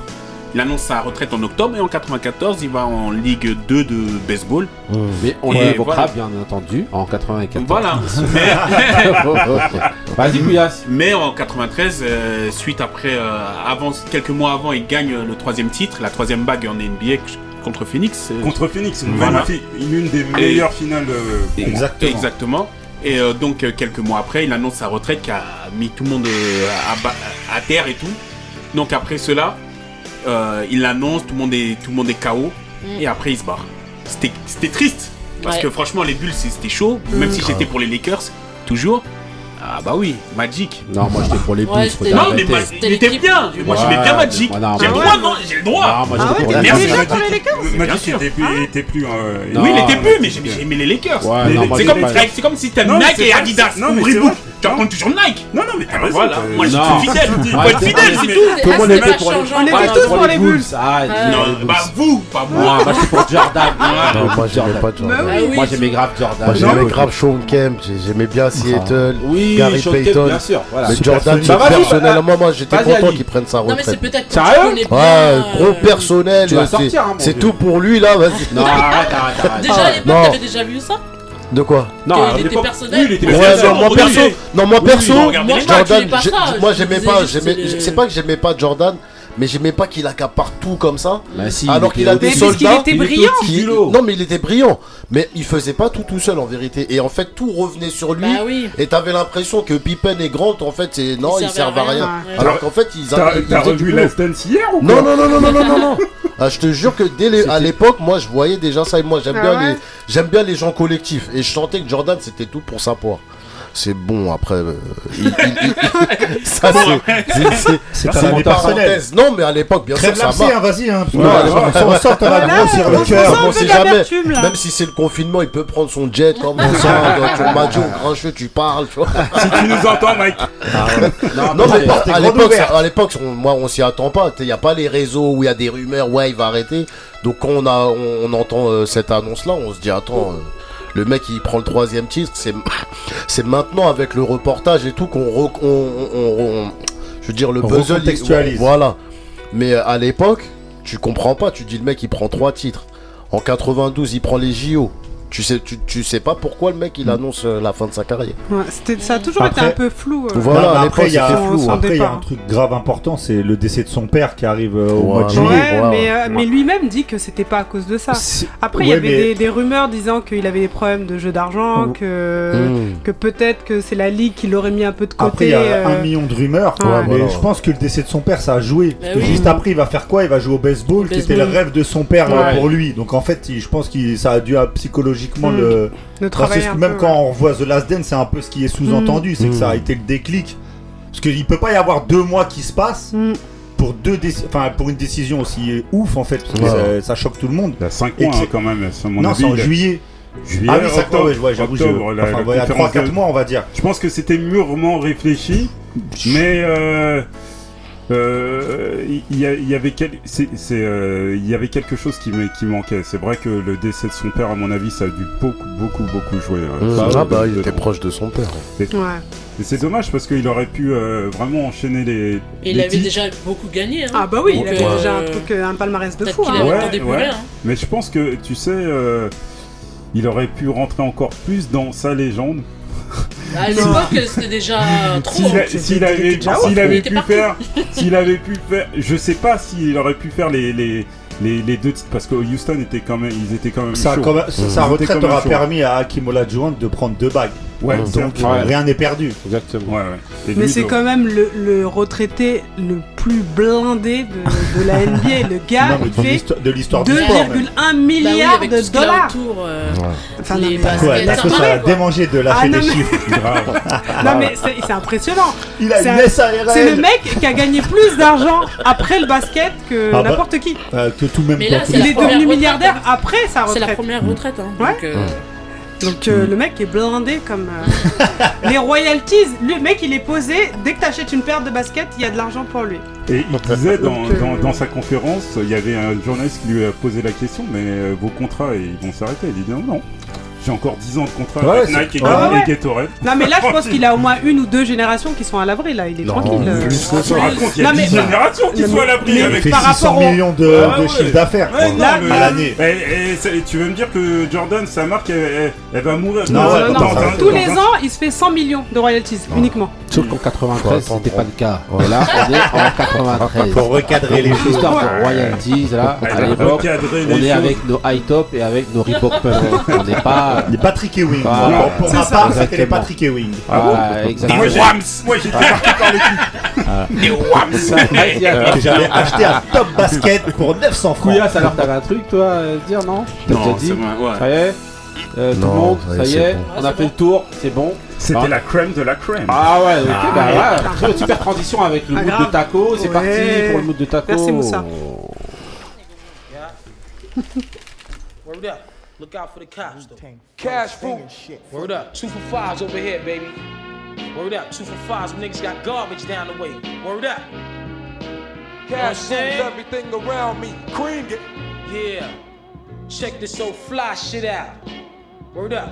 Il annonce sa retraite en octobre et en 94 il va en Ligue 2 de baseball. Mais on Et l'évoquera voilà. bien entendu en 94. Voilà. Vas-y, Couillasse. Mais en 93, euh, suite après, euh, avant, quelques mois avant, il gagne le troisième titre, la troisième bague en NBA contre Phoenix. euh, Contre Phoenix, une Voilà. une des meilleures finales. euh. Exactement. Exactement. Et euh, donc euh, quelques mois après, il annonce sa retraite qui a mis tout le monde euh, à terre et tout. Donc après cela, euh, il l'annonce, tout le monde est tout le monde est KO mm. et après il se barre. C'était triste parce que franchement les Bulls c'était chaud, même mm. si j'étais pour les Lakers toujours. Ah bah oui, Magic. Non, moi j'étais pour les Bulls. Non, mais il était bien. Moi j'aimais bien Magic. J'ai le droit, non J'ai le droit. J'étais ah pour, les Lakers. Magic était plus, était plus. oui, il était plus, mais j'aimais les Lakers. C'est comme si t'as Nike et Adidas. Non, mais tu t'apprends toujours Nike. Non, non, mais t'as ah, raison. Voilà, moi je suis fidèle. Moi je fidèle, c'est tout. Tout le monde était pour les Bulls. On était tous pour les Bulls. Ah, ah, non, bah vous, pas moi. Moi j'étais pour Jordan. Moi j'aimais pas Jordan. Bah moi j'aimais grave Jordan. Moi j'aimais grave Sean Kemp. J'aimais bien Seattle. Gary Payton. Mais Jordan, bah, personnellement, bah, moi j'étais content qu'il prenne sa retraite. Non, mais c'est peut-être. Sérieux Ouais, gros euh, personnel. Hein, c'est tout pour lui là, vas-y. Non, arrête, arrête. Déjà à l'époque, t'avais déjà vu ça? De quoi Non, il était personnel. Oui, il était personnel. Euh, ouais, non, moi perso, non, moi perso, oui, Jordan, moi j'aimais pas, c'est pas que j'aimais pas Jordan, mais j'aimais pas qu'il accapare tout comme ça. Bah, Alors qu'il a des soldats. Il était brillant. Non, mais il était brillant. Mais il faisait pas tout tout seul en vérité. Et en fait, tout revenait sur lui. Bah et t'avais l'impression que Pippen et Grant, en fait, c'est non, ils, servent à rien. Alors qu'en fait, ils. T'as revu Last hier ou quoi Non, non, non, non, non, non, non, non. Ah, je te jure que dès à l'époque, moi, je voyais déjà ça. Et moi, j'aime ah bien les, j'aime bien les gens collectifs. Et je sentais que Jordan, c'était tout pour sa poire c'est bon après euh, il, ça c'est une parenthèse non mais à l'époque bien sûr ça marche hein, vas-y hein, on sort on va grossir le cœur on sait jamais même si c'est le confinement il peut prendre son jet comme on sent tu m'as dit au grand tu parles tu vois si tu nous entends Mike non, mais, à l'époque moi on s'y attend pas il n'y a pas les réseaux où il y a des rumeurs ouais il va arrêter donc quand on a on, entend cette annonce là on se dit attends le mec, il prend le troisième titre. C'est maintenant avec le reportage et tout qu'on. Je veux dire, le puzzle. Contextualise. Voilà. Mais euh, à l'époque, tu comprends pas. Tu dis, le mec, il prend trois titres. En 92, il prend les JO tu sais, tu, tu, sais pas pourquoi le mec il mm. annonce euh, la fin de sa carrière. Ouais, ça a toujours après, été un peu flou. Euh. Voilà. Bah, bah, après, il y a un hein. truc grave important, c'est le décès de son père qui arrive euh, au ouais, mois de juillet. Mais, lui-même dit que c'était pas à cause de ça. Après, il y avait des, rumeurs disant qu'il avait des problèmes de jeu d'argent, oh. que, mm. que peut-être que c'est la ligue qui l'aurait mis un peu de côté. Après, il y a un million de rumeurs, mais je pense que le décès de son père ça a joué. Bah juste après, il va faire quoi? Il va jouer au baseball, qui était le rêve de son père pour lui. Donc en fait, je pense que ça a dû à psychologie Mm. le. travail parce que même quand on voit The Last Dance, c'est un peu ce qui est sous-entendu, mm. c'est que ça a mm. été le déclic. Parce qu'il peut pas y avoir deux mois qui se passent. Pour, deux enfin, pour une décision aussi ouf en fait, ça, choque tout le monde. Il 5 mois hein, quand même, à mon non, c'est en juillet. Juillet, ah octobre, j'avoue, je... enfin, la, voilà, 3-4 mois, on va dire. Je pense que c'était mûrement réfléchi, mais euh, il y, avait quelque chose qui, manquait. C'est vrai que le décès de son père, à mon avis, ça a dû beaucoup, beaucoup, beaucoup jouer. Euh, mmh. Ah bah, il était proche de son père. Hein. Et... C'est dommage parce qu'il aurait pu euh, vraiment enchaîner les. Il avait déjà beaucoup gagné. Hein. Ah bah oui, il avait euh, déjà un palmarès de fou. Hein. Ouais, Mais je pense que tu sais, il aurait pu rentrer encore plus dans sa légende à l'époque, c'était déjà trop. S'il avait, s'il avait pu faire, s'il avait pu faire, je sais pas s'il aurait pu faire les, les, les, deux titres parce que Houston était quand même, ils étaient quand même. Ça, chauds. Sa retraite aura permis à Hakim Olajuwon de prendre deux bagues. Ouais, Donc rien n'est perdu. Exactement. Ouais, ouais. Mais c'est quand même le, le, retraité le plus blindé de, de la NBA. le gars, non, il fait de l'histoire 2,1 milliards bah oui, de dollars. Autour, euh, ouais. Enfin, ouais, là, que ça a démangé de lâcher ah, des mais... chiffres. non, mais c'est impressionnant. Il a une. C'est le mec qui a gagné plus d'argent après le basket que ah bah, n'importe qui. Euh, que tout même mais là, est il est devenu milliardaire hein. après sa retraite. C'est la première retraite. Hein. Ouais. Euh, donc euh, le mec est blindé comme euh, les royalties. Le mec il est posé. Dès que t'achètes une paire de baskets, il y a de l'argent pour lui. Et il disait euh, dans, sa conférence, il y avait un journaliste qui lui a posé la question, mais vos contrats ils vont s'arrêter. Il dit non j'ai encore 10 ans de contrat ouais, avec Nike et, ah ouais. et Gatorade. Non, mais là, je pense qu'il a au moins une ou deux générations qui sont à l'abri. Là, il est non, tranquille. Euh. Plus que ça. Il y a non, 10 mais... générations qui sont à l'abri. avec par 600 millions de, ah, de ouais. chiffre d'affaires à l'année. Eh, tu veux me dire que Jordan, sa marque, elle, elle, elle va mourir? Non, non, non. Tous les ans, il se fait 100 millions de royalties uniquement. Sauf qu'en 93, c'était pas le cas. Voilà. On est en 93. Pour recadrer les choses. De royalties, là, on est avec nos high top et avec nos Reebok On n'est pas. Les Patrick Ewing. Ah, voilà. Pour ma part, c'était les Patrick Ewing. Ah, ah, exactement. Les Wams. Moi, j'étais marqué par l'équipe. Les Wams. J'avais acheté à Top Basket pour 900 francs. Couillasse, alors t'avais un truc, toi, à dire, non? T'as déjà dit? Ça y est? Euh, tout le Non, monde, ouais, ça y c'est est, bon. on a fait le tour, c'est bon. C'était Ah. la crème de la crème. Ah ouais, ok, Ah bah ouais. ouais. Très super transition avec le Ah, mood grave. de taco. C'est Ouais. parti pour le mood de taco. Merci, Moussa. Word up. Look out for the cops, though. Cash food. Word up. Two for fives over here, baby. Word up. Two for fives. Niggas got garbage down the way. Word up. Cash You know what I'm moves saying? everything around me. Cream it. Yeah. Check this old fly shit out. Word up.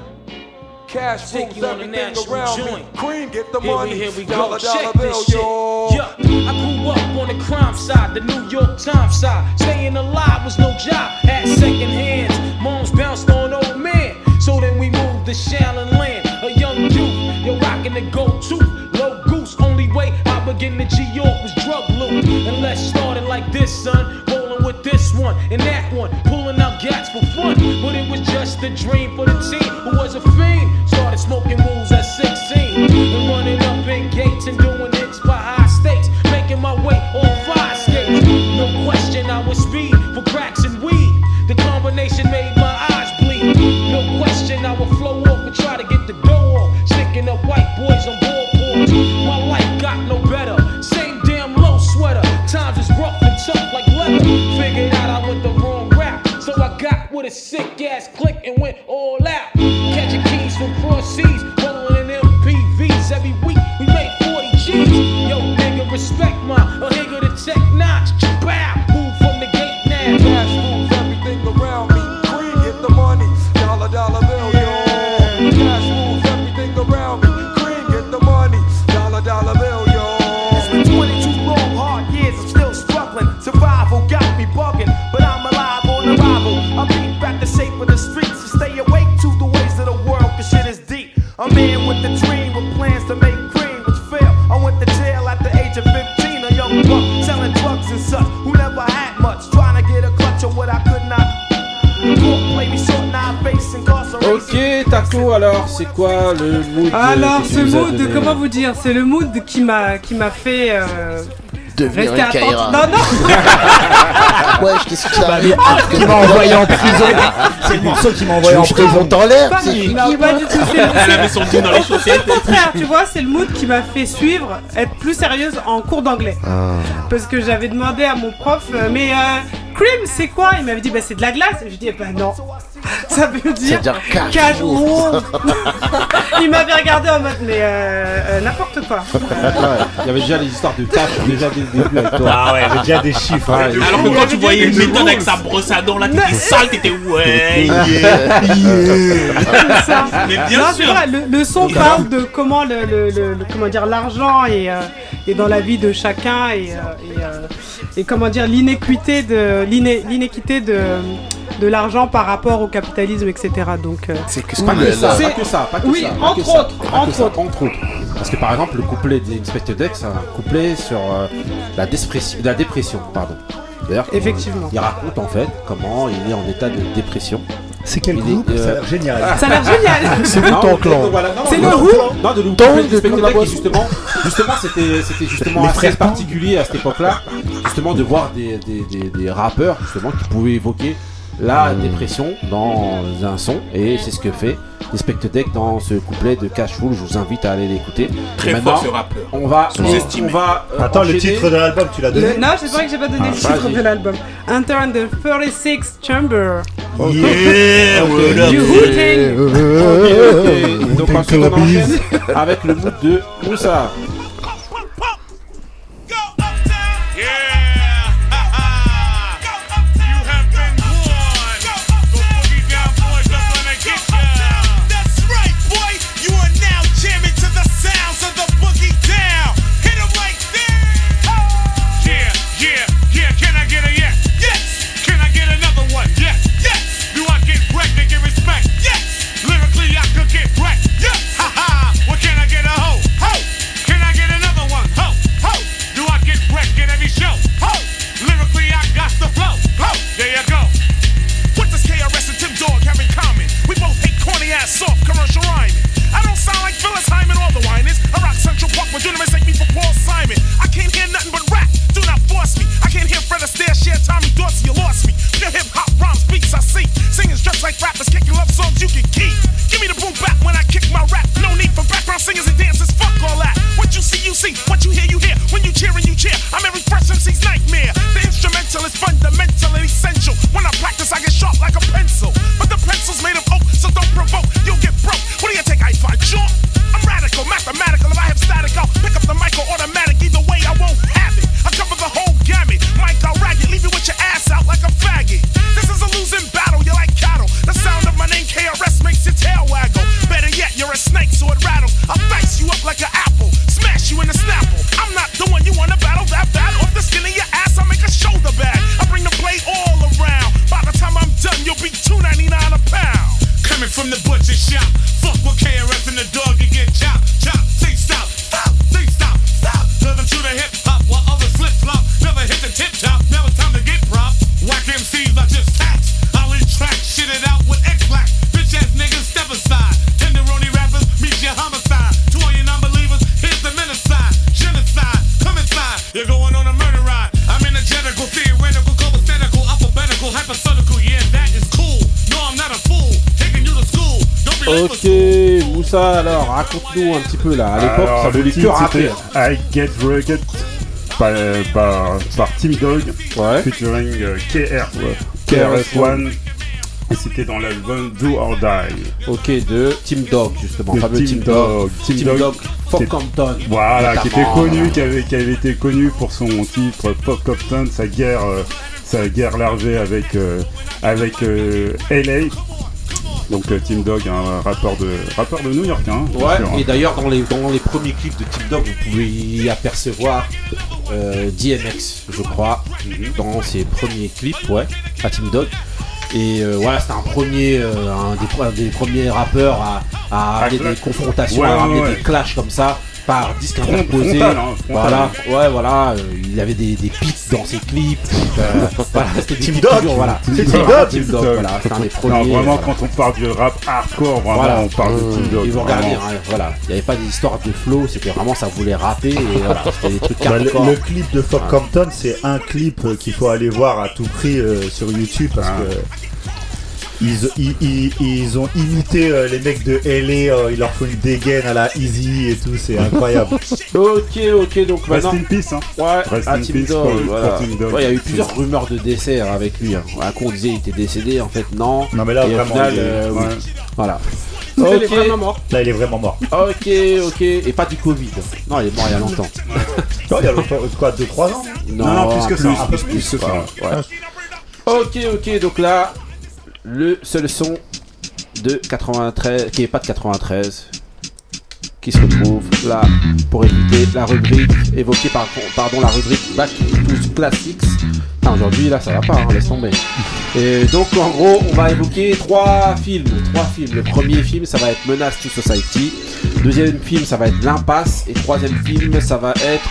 Cash Take moves you on a everything around joint. me. Cream get the Here money. we, here we Dollar, go. dollar Check bill, this shit. yo. Yeah, I grew up on the crime side, the New York Times side. Staying alive was no job. Had second hands. Moms bounced on old man. So then we moved to Shallon Land. A young youth, you're rocking the go-to. Low goose, only way I begin to G York was drug loot. And let's start it like this, son. Rolling with this one and that one. Pulling out gats for fun. But it was a dream for the team who was a fiend. Started smoking rules at 16. And running up in gates and doing hits by high stakes. Making my way on five skates. No question I was speed for cracks and weed. The combination made my eyes bleed. No question I would flow off and try to get the dough off. Sticking up white boys on ballboards. My life got no better. Same damn low sweater. Times is rough and tough like leather. Figured out I went the wrong route. So I got with a sick ass went all out. Catching keys from cross seas. Rolling in MPVs. Every week we made 40 G's. Yo, nigga, respect my a nigga the tech notch. Bow. C'est quoi le mood Alors, ce mood, donné comment vous dire C'est le mood qui m'a qui m'a fait. Euh, Devenir rester une. Non, non Ouais, qu'est-ce que ça Bah, mais, qui m'a envoyé en prison. C'est le morceau qui m'a envoyé en prison. en l'air Pas- c'est- non, pas du tout. c'est- Elle avait son dans les chaussettes. Au contraire, tu vois, c'est le mood qui m'a fait suivre, être plus sérieuse en cours d'anglais. Ah. Parce que j'avais demandé à mon prof, euh, mais euh, cream, c'est quoi? Il m'avait dit, bah c'est de la glace. Je dis, ben non. Ça veut dire, dire. Il m'avait regardé en mode, mais euh, euh, n'importe quoi. Il y avait déjà les histoires de cash déjà dès le début avec toi. Ah ouais, il y avait déjà des chiffres. Ouais. hein. Alors que quand tu voyais une méthode avec sa brosse à dents là, t'étais sale, t'étais ouais. Ça. Mais bien Non, sûr. vrai, le, le son parle de comment le, le- le- le- comment dire l'argent est, euh, est dans la vie de chacun et, euh, et, euh, et comment dire l'inéquité de l'iné- l'inéquité de de l'argent par rapport au capitalisme etc donc euh, C'est qu'est-ce Pas que ça, pas que ça, pas que oui, ça. pas entre que que entre ça, autres. entre autres. Parce que par exemple, le couplet d'Inspector Deck, c'est un couplet sur euh, la, dépression, la dépression. Pardon. D'ailleurs, Effectivement. il raconte en fait comment il est en état de dépression. C'est quel groupe Ça a euh, l'air génial. ça a l'air génial C'est Wu-Tang donc, Clan. C'est le Who Non, de le boisson. justement, justement, c'était, c'était justement Les assez particulier à cette époque-là, justement de voir des, des, des, des rappeurs justement qui pouvaient évoquer la dépression dans un son, et c'est ce que fait Deck dans ce couplet de Cash Full. Je vous invite à aller l'écouter. Très fort ce rappeur. On va, Sous-estimé. on va euh, Attends, le titre de l'album, tu l'as donné Le- non c'est vrai que j'ai pas donné Ah, le titre vas-y. de l'album Enter in the 36 Chamber Yeah, what up, du Wu-Tang Ok, ok. Donc ensuite on enchaîne avec le mood de Moussa. Peu là. À l'époque, ça voulait que rapper. I Get Rugged par, par, par Team Dog featuring euh, KR, KRS-One et c'était dans l'album Do or Die. Ok, de Team Dog justement, fameux Team Team Dog. Team Team Dog, Dog, est- Compton. Voilà, qui était notamment. connu, qui avait, qui avait été connu pour son titre Pop Compton, sa guerre, euh, sa guerre largée avec, euh, avec euh, LA. Donc euh, Team Dog, un rappeur de, rappeur de New York. Hein, Ouais, sûr, hein. et d'ailleurs dans les, dans les premiers clips de Team Dog, vous pouvez y apercevoir euh, DMX, je crois, dans ses premiers clips, ouais, à Team Dog. Et euh, voilà, c'était un premier, euh, un, des, un des premiers rappeurs à, à amener clash. des confrontations, Ouais, à amener ouais. des clashs comme ça par disque interposé. frontal, hein, frontal. voilà, ouais, voilà, euh, il y avait des, des beats dans ses clips. euh, voilà, c'était Team figures, voilà. Vraiment Team Dog, voilà, c'était un des premiers. Non, vraiment, voilà. quand on parle du rap hardcore, vraiment, Voilà. on parle de Team Dog. Et vous regardez, vraiment. hein, voilà, il n'y avait pas d'histoire de flow, c'était vraiment ça voulait rapper et voilà, c'était des trucs Bah, le, hardcore. le clip de Fuck Compton, c'est un clip euh, qu'il faut aller voir à tout prix euh, sur YouTube parce Ah. que ils, ils, ils- ils ont imité euh, les mecs de LA, euh, ils leur font une dégaine à la Easy et tout, c'est incroyable. Ok, ok, donc Rest maintenant. in peace, hein. Ouais, Rest à in Team peace Dog, pour- pour voilà. Team Dog. Ouais, il y a eu plusieurs rumeurs de décès hein, avec lui. Hein. À quoi on disait il était décédé, en fait non. Non mais là Et au vraiment, final, il est- euh, oui. ouais. Voilà. Il est Ok. vraiment mort. là il est vraiment mort. Ok, ok, et pas du Covid. Non, il est mort il y a longtemps. Non, il y a longtemps, quoi, 2-3 ans? Non, Non, non, plus que ça, plus, un peu plus, plus que ça. ouais, ouais. Ok, ok, donc là, le seul son de 93, qui est pas de 93, qui se retrouve là pour éviter la rubrique évoquée par, pardon, la rubrique Back to Classics. Ah, aujourd'hui, là, ça va pas, hein, laisse tomber. Et donc, en gros, on va évoquer trois films. Trois films. Le premier film, ça va être Menace to Society. Deuxième film, ça va être L'Impasse. Et troisième film, ça va être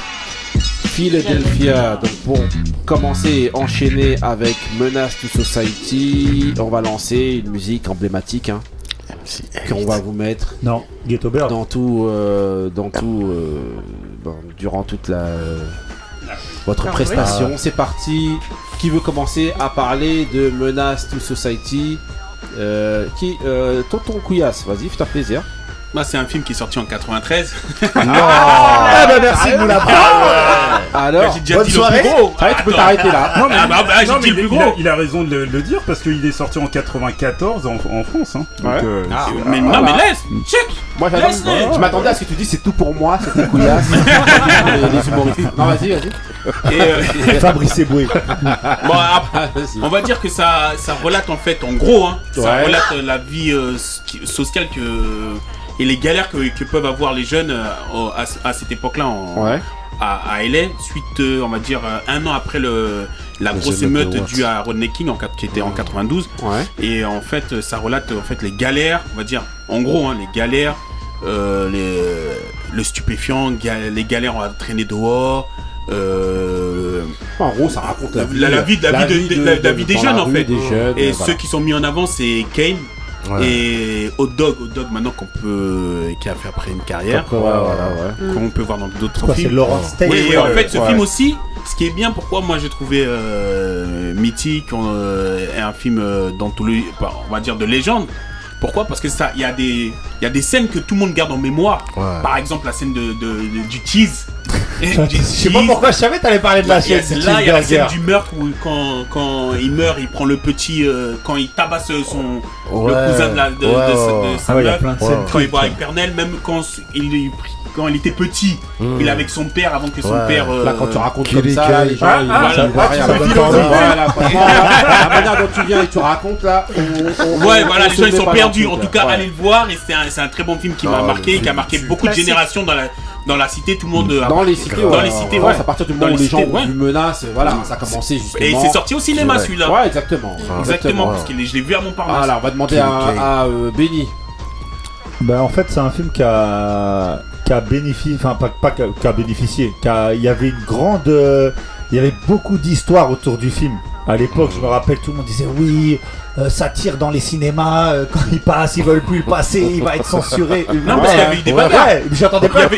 Philadelphia. Donc pour commencer et enchaîner avec Menace to Society, on va lancer une musique emblématique hein, qu'on va vous mettre Non, Ghetto Bird. dans tout, euh, dans tout, euh, bon, durant toute la votre Ah, prestation. C'est parti. Qui veut commencer à parler de Menace to Society? Euh, Qui euh, Tonton Couillasse, vas-y, fais-toi plaisir. Bah, c'est un film qui est sorti en 93. Ah bah merci de nous l'apprendre. Alors, Bah, j'ai déjà bonne dit soirée. le plus gros. Ah, tu peux t'arrêter là. Non, mais, Ah, bah, bah, non, dit mais le plus il, a, gros. il a raison de le, le dire parce qu'il est sorti en 94 en, en France. Hein. Donc, Ouais. euh, Ah, c'est- mais non, mais laisse Check Moi, je m'attendais à ce que tu dises c'est tout pour moi, c'était couillasse. les. Non, vas-y, vas-y. Et, euh, Fabrice Eboué. bon, après, Vas-y. on va dire que ça, ça relate en fait, en gros, hein, ça relate la vie euh, sociale que, et les galères que, que peuvent avoir les jeunes euh, à, à cette époque-là en, Ouais. à, LA, suite, euh, on va dire, euh, un an après le, la grosse émeute due à Rodney King en, qui était en 92. Ouais. Et en fait, ça relate en fait les galères, on va dire, en gros, hein, les galères, euh, les, le stupéfiant, les galères à traîner dehors. En gros, ça raconte la vie, la, la vie, la vie de- de- la- la vie des jeunes en fait. Jeunes, et voilà. ceux qui sont mis en avant, c'est Kane Ouais. et Hot Dog, Hot Dog maintenant qu'on peut, qui a fait après une carrière, voilà, ouais. qu'on peut voir dans d'autres Quoi, c'est films. Laurence Tate. Oui, et ouais, en fait, ce ouais. film aussi, ce qui est bien, pourquoi moi j'ai trouvé euh, mythique, euh, est un film euh, d'anthologie, on va dire de légende, pourquoi? Parce que ça, il y, a des, y a des scènes que tout le monde garde en mémoire. Par exemple, la scène de, du cheese. du je sais pas pourquoi je savais t'allais parler de la scène. Là, il y a la scène du meurtre où quand, quand il meurt, il prend le petit. Euh, quand il tabasse son ouais. le cousin de, la, de, ouais, de sa. Ah quand il va avec hein. Pernel, même quand il, quand il était petit, il est hmm. avec son père avant que son père. Euh, là, quand tu racontes Kiri, comme ça, Kiri, les gens, ah, ils ah, voilà, la manière dont tu viens et tu racontes là. On, on, ouais, on, voilà, les gens ils sont perdus, en tout cas, allez le voir. Et c'est un, un, très bon film qui m'a ah, marqué, qui a marqué beaucoup de générations dans la dans la cité, tout le monde. Euh, dans les cités, dans les cités, ouais. à partir du moment où les, gens ont menace, voilà, ça a commencé justement. Et c'est sorti au cinéma celui-là. Ouais, exactement. Exactement, parce que je l'ai vu à mon parent. Voilà, on va demander à, euh, Benny. Ben en fait, c'est un film qui a qui a bénéficié, enfin pas, pas qui a bénéficié, il y avait une grande, euh, il y avait beaucoup d'histoires autour du film. À l'époque, je me rappelle, tout le monde disait oui, euh, ça tire dans les cinémas, euh, quand il passe, ils veulent plus le passer, il va être censuré. Non, parce qu'il y avait eu des. J'attendais pas.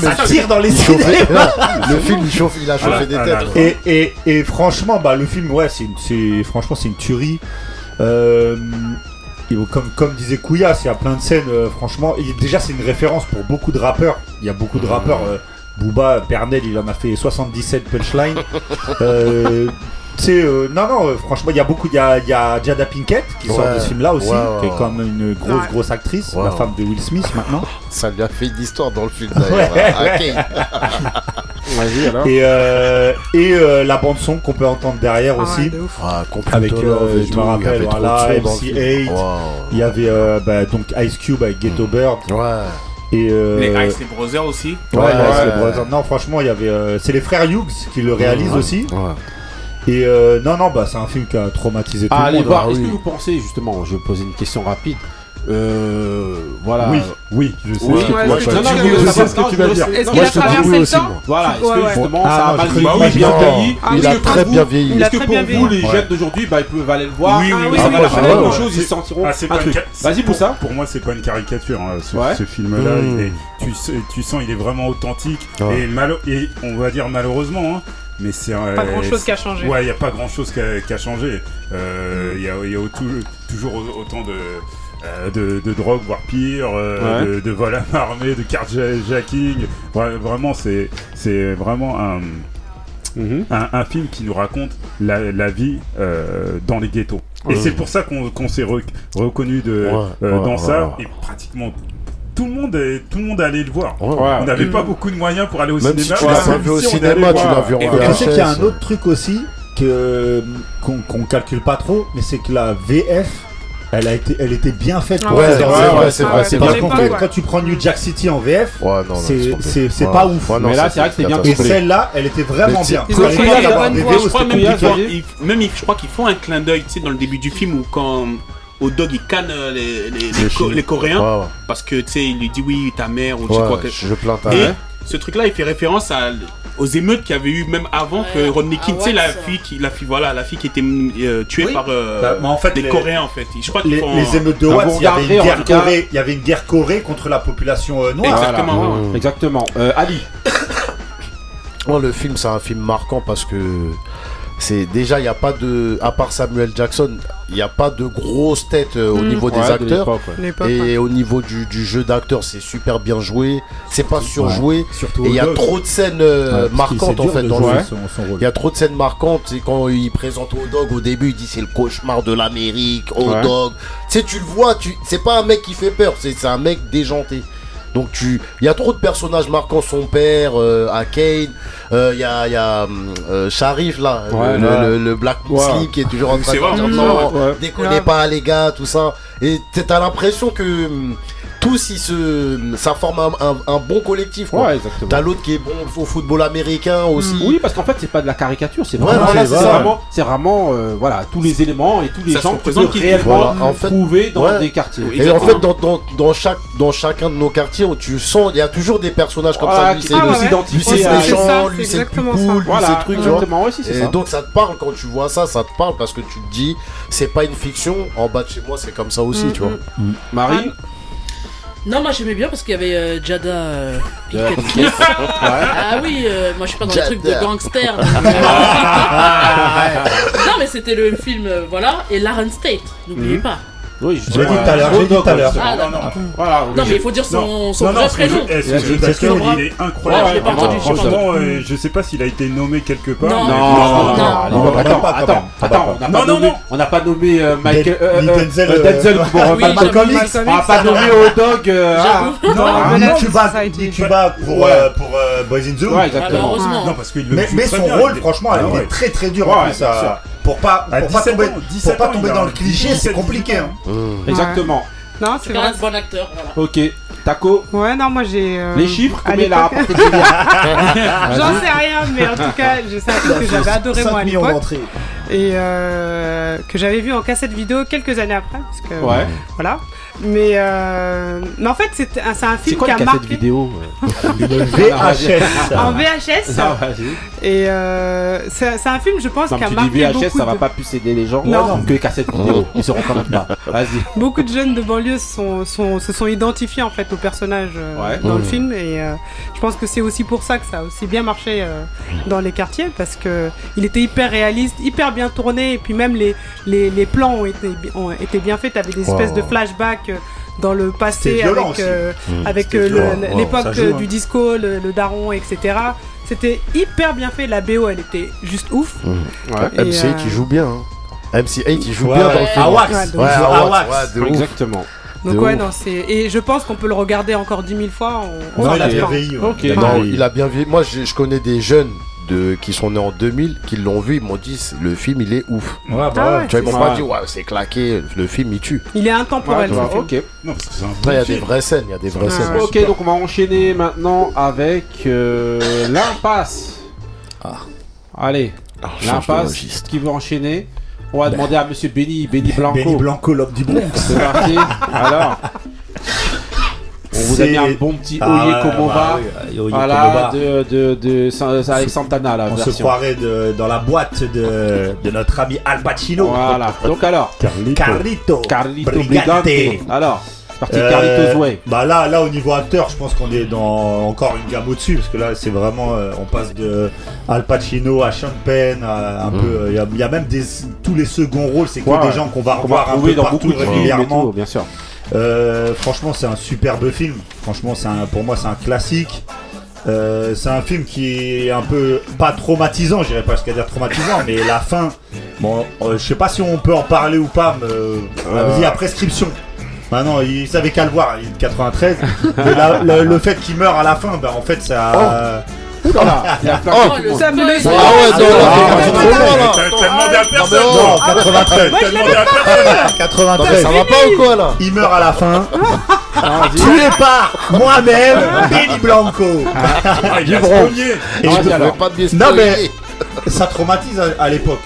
Ça tire dans les cinémas. Le film, il a chauffé des têtes. Et, franchement, bah, le film, ouais, c'est franchement, c'est une tuerie. Euh, comme, disait Kouyas, il y a plein de scènes, franchement. Déjà, c'est une référence pour beaucoup de rappeurs. Il y a beaucoup de rappeurs. Booba, Pernel, il en a fait 77 punchlines sais, euh, non, non, euh, franchement, il y a beaucoup. Il y a, Jada Pinkett qui sort de ce film-là aussi, qui est comme une grosse, grosse actrice, la femme de Will Smith maintenant. Ça lui a fait une histoire dans le film d'ailleurs. Ouais. Ah, et, euh, et euh, la bande son qu'on peut entendre derrière ah, aussi. Ah, avec, je me rappelle, voilà, MC8. Il y avait bah, donc Ice Cube avec Ghetto mm. Bird. Ouais. Et Les Ice Brothers aussi. Ouais, ouais. Les Brothers. Non, franchement, il y avait. c'est les frères Hughes qui le réalisent mm. aussi. Ouais. Et euh, non, non, bah, c'est un film qui a traumatisé tout ah, le monde. Allez voir, hein. est-ce que vous pensez, justement, je vais poser une question rapide. Euh, voilà. Oui, oui, je sais. Oui, ce que tu vas dire. Est-ce qu'il a traversé le temps Voilà, est-ce que justement ah, ça a mal bien vieilli Il a très bien vieilli. Est-ce que pour vous, les jeunes d'aujourd'hui, bah, ils peuvent aller le voir Oui, oui, ça va faire quelque chose, ils sentiront ah, un truc. Vas-y, pour ça. Pour moi, c'est pas une caricature, hein, ce film-là. Hmm. Tu sens, il est vraiment authentique. Et on va dire malheureusement, hein, mais c'est euh, pas grand chose qui a changé. Ouais, il n'y a pas grand chose qui a, changé. Il y a, toujours autant de. Euh, de, de, drogue, voire pire, de, vol à armée, de carjacking. Ouais, vraiment, c'est vraiment mhm. un, un, film qui nous raconte la, vie dans les ghettos. Et c'est pour ça qu'on s'est reconnu de, dans ça. Et pratiquement tout le monde, est, tout le monde allait le voir. On n'avait mm. pas beaucoup de moyens pour aller au cinéma. Tu l'as vu au cinéma, tu l'as vu en VHS. Je sais qu'il y a un autre truc aussi qu'on ne calcule pas trop, mais c'est que la VF, elle, a été, elle était bien faite pour ouais, c'est vrai, c'est vrai. Quand tu prends New Jack City en VF, ouais, c'est pas ouf. mais là, c'est vrai que c'est bien Et celle-là, elle était vraiment bien. Même Je crois qu'ils font un clin d'œil dans le début du film où quand au dog il canne euh, les, les, les, Coréens. Parce que tu sais il lui dit oui ta mère ou tu sais que... je plains ta mère. ce truc là il fait référence à aux émeutes qu'il y avait eu même avant que Rodney King, ah, tu sais la fille qui la fille voilà la fille qui était euh, tuée par euh, bah, bah, des les... Coréens en fait. Je crois les, les émeutes de il, il y avait une guerre Corée contre la population euh, noire. Exactement. Mmh. Ali. oh, le film c'est un film marquant parce que c'est déjà il n'y a pas de à part Samuel Jackson il n'y a pas de grosse tête euh, au niveau des acteurs. et au niveau du, jeu d'acteur c'est super bien joué. C'est pas surjoué. Surtout et euh, il y a trop de scènes marquantes en fait dans le il y a trop de scènes marquantes. C'est quand il présente au dog au début il dit c'est le cauchemar de l'Amérique au dog. Tu sais tu le vois tu c'est pas un mec qui fait peur c'est un mec déjanté. Donc tu, il y a trop de personnages marquant son père euh, euh. Il y a, y a euh, euh, Sharif là, le, Black Muslim ouais. qui est toujours en train de dire non, déconnez pas les gars, tout ça. Et t'as l'impression que tous ils se ça forme un, bon collectif quoi. Ouais, t'as l'autre qui est bon au football américain aussi. Oui parce qu'en fait c'est pas de la caricature c'est vraiment c'est vraiment, euh, voilà tous les éléments et tous les gens qui sont réellement voilà, trouvés dans des quartiers. Et en fait dans, chaque dans chacun de nos quartiers où tu sens il y a toujours des personnages comme ça. Ah, lui c'est ah, lui c'est méchant lui c'est plus cool lui c'est truc et donc ça te parle quand tu vois ça ça te parle parce que tu te dis c'est pas une fiction en bas de chez moi c'est comme ça aussi mm, tu vois. Mm, mm. Marie ah, non, moi j'aimais bien parce qu'il y avait euh, Jada euh, Ah oui, euh, moi je suis pas dans les trucs de gangster. Euh. non, mais c'était le film, euh, voilà, et Laren State, n'oubliez mhm. pas. Oui, Je l'ai dit tout à l'heure, j'ai dit tout à l'heure. Ah, non, non. Voilà. Non, mais il faut dire son, son non, non, vrai prénom. jeu- eh, ce Ouais, jeu c'est ce que d'acteur, je il est incroyable? Franchement, euh, je sais pas s'il a été nommé quelque part. Non. Non, non, attends, attends, attends, on n'a Non, pas non, nommé, non. on n'a pas nommé euh, Michael, Denzel, pour Malcolm X. On n'a pas ça nommé. Odog. euh, ah. Non, ça dit. Cuba pour, Boys in the Hood. Ouais, exactement. Malheureusement. Non, parce qu'il le Mais, son rôle, franchement, Ah il est très très dur Ouais, Pour pas, À pour pas 17 tomber, ans, pour 17 pas ans, tomber il a dans le cliché, 17, c'est compliqué. 18 hein. Mmh. Exactement. Non, C'est vrai. bon acteur. Voilà. Ok. Taco, Ouais, non, moi j'ai. euh, les chiffres, combien il a rapporté J'en sais rien, mais en tout cas, je sais un film que j'avais adoré 5 moi à millions l'époque d'entrées. et euh, que j'avais vu en cassette vidéo quelques années après. Parce que, Ouais. Voilà. Mais, euh, mais en fait, c'est un, c'est un C'est film quoi qui une a cassette marqué vidéo Une VHS. en VHS. Et euh, c'est c'est un film, je pense, Non, qui a marqué VHS, beaucoup ça va de- pas plus aider les gens Non. que cassette vidéo. Ils seront quand même pas. Vas-y. Beaucoup de jeunes de banlieue sont, sont- se sont identifiés en fait au personnage euh, Ouais. dans le film et euh, je pense que c'est aussi pour ça que ça a aussi bien marché euh, dans les quartiers parce que il était hyper réaliste, hyper bien tourné et puis même les, les, les plans ont été, ont été bien faits, t'avais des Wow. espèces de flashbacks dans le passé avec, euh, Mmh. avec euh. Wow, l'époque euh, hein. du disco, le, le daron, etc. C'était hyper bien fait, la BO elle était juste ouf. Mmh. Et, MC8 euh, il joue bien. hein. MC8 il joue Ouais, bien ouais. dans le film. Awax. Ouais, Ouais. Awax, ouais. Exactement. Donc De ouais, ouf. non, c'est et je pense qu'on peut le regarder encore 10 000 fois. On, on Non, s'en il a bien vieilli. ouais. Non, il a bien. Moi, je, je connais des jeunes de, qui sont nés en 2000 qui l'ont vu. Ils m'ont dit le film il est ouf. Ouais, bah Ah ouais. Tu vois, ils m'ont pas dit ouais, c'est claqué. Le film il tue. Il est intemporel. Ouais, bah, ok. Non, il y a des vraies scènes. Il y a des vraies scènes. Ok, donc on va enchaîner maintenant avec euh, l'impasse. Ah. Allez, de l'impasse. Qui veut enchaîner On va demander à Monsieur Benny, Benny Blanco. Benny Blanco, l'homme du Bronx. C'est parti. Alors, on vous a mis un bon petit Ah, Oye bah Oye Voilà, de, de, de, San- avec Santana, la On se version. croirait de- dans la boîte de, de notre ami Al Pacino. Voilà. Donc alors, Carlito. Carlito. Carlito Brigante. Brigante. Alors, c'est parti, Euh, Carlitos Way. Bah là, là au niveau acteur, je pense qu'on est dans encore une gamme au-dessus parce que là, c'est vraiment, euh, on passe de Al Pacino à Sean Penn, à un Mm. peu, il y, a- y a même des tous les seconds rôles, c'est que Ouais, des gens qu'on va On va revoir un peu dans partout régulièrement. tout, bien sûr. Euh, franchement, c'est un superbe film. Franchement, c'est un- pour moi, c'est un classique. Euh, c'est un film qui est un peu pas traumatisant, j'irais pas jusqu'à dire traumatisant, mais la fin, bon, euh, je sais pas si on peut en parler ou pas, mais euh, vas-y à prescription. Maintenant, il savait qu'à le voir, il est de 93. mais la- le, le fait qu'il meure à la fin, ben en fait, ça. Ouh là là, il a flanqué Oh, tout le le monde. Ça me le spoil. Ah ouais, non, là, Ah, c'est ouais, trop loin, là. T'as t'as demandé à personne. Non, Non, 93. T'as demandé à personne. Non, mais 93. ça va pas ou quoi là Il meurt à la fin, Ah, tué par moi-même, Benny Blanco. Ah, il a Non, mais- ça traumatise à, à l'époque.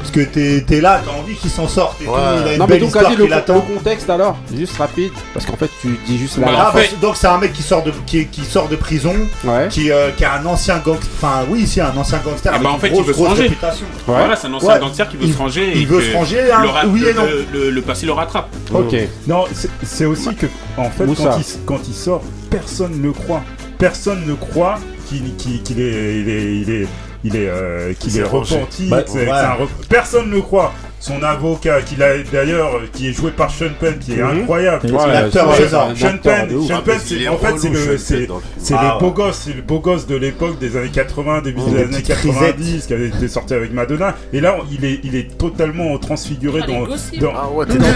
Parce que t'es t'es là, t'as envie qu'il s'en sorte et tout. Il a une Non mais donc histoire vas-y qui le, l'attend. le contexte alors, juste rapide, parce qu'en fait tu dis juste là. Bah, Ah, en fait- parce- donc c'est un mec qui sort de qui, qui sort de prison, Ouais. qui, euh, qui a un ancien gangster. Enfin oui, c'est un ancien gangster Ah avec bah, en une fait, il grosse, veut se grosse réputation. Voilà, c'est un ancien Ouais. gangster qui veut Il- se ranger. il et veut se ranger, hein, le, oui le- et non. le- le- le passé le rattrape. Ok. Non, c'est- c'est aussi que, en fait, quand il, quand il sort, personne ne le croit. Personne ne croit qu'il qu'il- qu'il est, il est, il est, il est, euh, qu'il est repenti. Bah, que c'est- ouais. que c'est un rep- Personne ne le croit. Son avocat, qu'il a d'ailleurs, qui est joué par Sean Penn, qui est Mhm. incroyable. Ouais, l'acteur, c'est- Sean Penn. Sean Ah, Penn, parce qu'il c'est est en fait c'est le, Sean c'est Penn, c'est Ah, le ouais. beau gosse, c'est le beau gosse de l'époque des années 80, début Oh, des années petites 90, qui avait été sorti avec Madonna. Et là, il est, il est totalement transfiguré Ah, dans, dans- Ah ouais, t'es dans,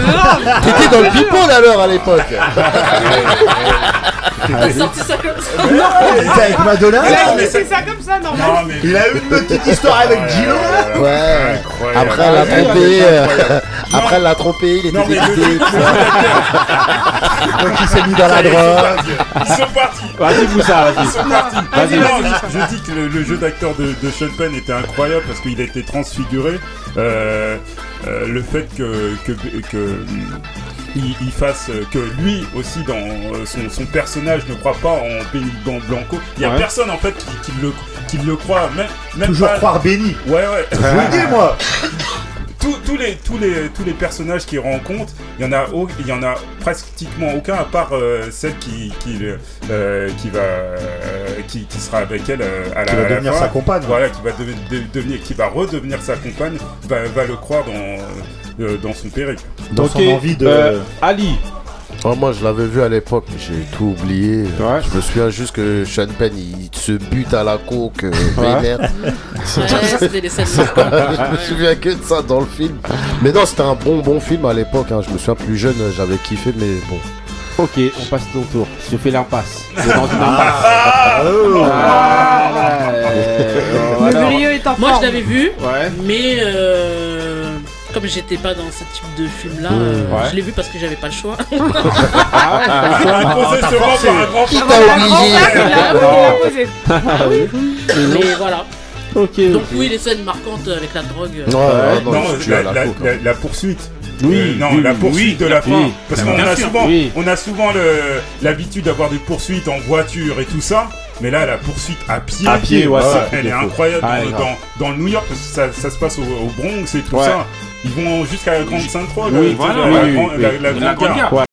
t'étais dans le people alors à l'époque. T'as sorti ça comme ça. Il était avec Madonna. Il a mais laissé ça comme ça, normal. Non, mais Il a eu une petite histoire avec Gino. Ouais. Incroyable. Après elle l'a trompé. euh. Après elle l'a trompé, il était Non, dégoûté. Donc il s'est mis dans la drogue. Ils sont partis. Vas-y Moussa. Ils sont partis. Vas-y, Non, je, dis que le, jeu d'acteur de, Sean Penn était incroyable parce qu'il a été transfiguré. Euh, euh, le fait que, que, que il, il fasse que lui aussi dans euh, son, son personnage ne croit pas en Benny Blan- Blanco. Il y a Ouais. personne en fait qui, qui le qui le croit. Même, même Toujours pas- croire Benny. Ouais ouais. Je vous le dis moi. tous, tous les tous les tous les personnages qu'il rencontre, il y en a il y en a pratiquement aucun à part euh, celle qui qui euh, qui va euh, qui, qui sera avec elle à la, Qui va à la devenir fin. sa compagne. Voilà, qui va devenir de- devenir qui va redevenir sa compagne, va, va le croire dans euh, dans son périple. Dans son envie de. Euh, Ali, Oh, moi, je l'avais vu à l'époque, mais j'ai tout oublié. Je me souviens juste que Sean Penn, il se bute à la coke. Euh, ouais, c'était je me souviens que de ça dans le film. Mais non, c'était un bon, bon film à l'époque. Hein. Je me souviens plus jeune, j'avais kiffé, mais bon. Ok, on passe ton tour. Je fais l'impasse. Moi, je l'avais vu, mais euh, comme j'étais pas dans ce type de film là, euh, je l'ai vu parce que j'avais pas le choix. Mais voilà. Donc oui, les scènes marquantes avec la drogue. La, poursuite. Oui, euh, non, la poursuite de la oui, fin. Parce qu'on a, souvent, on a souvent l'habitude d'avoir des poursuites en voiture et tout ça. Mais là, la poursuite à pied, ouais, ah, elle est incroyable euh, dans, le New York, parce que ça, se passe au, Bronx et tout ça. Ils vont jusqu'à la Grande Sainte-Croix, oui, oui, oui, Grande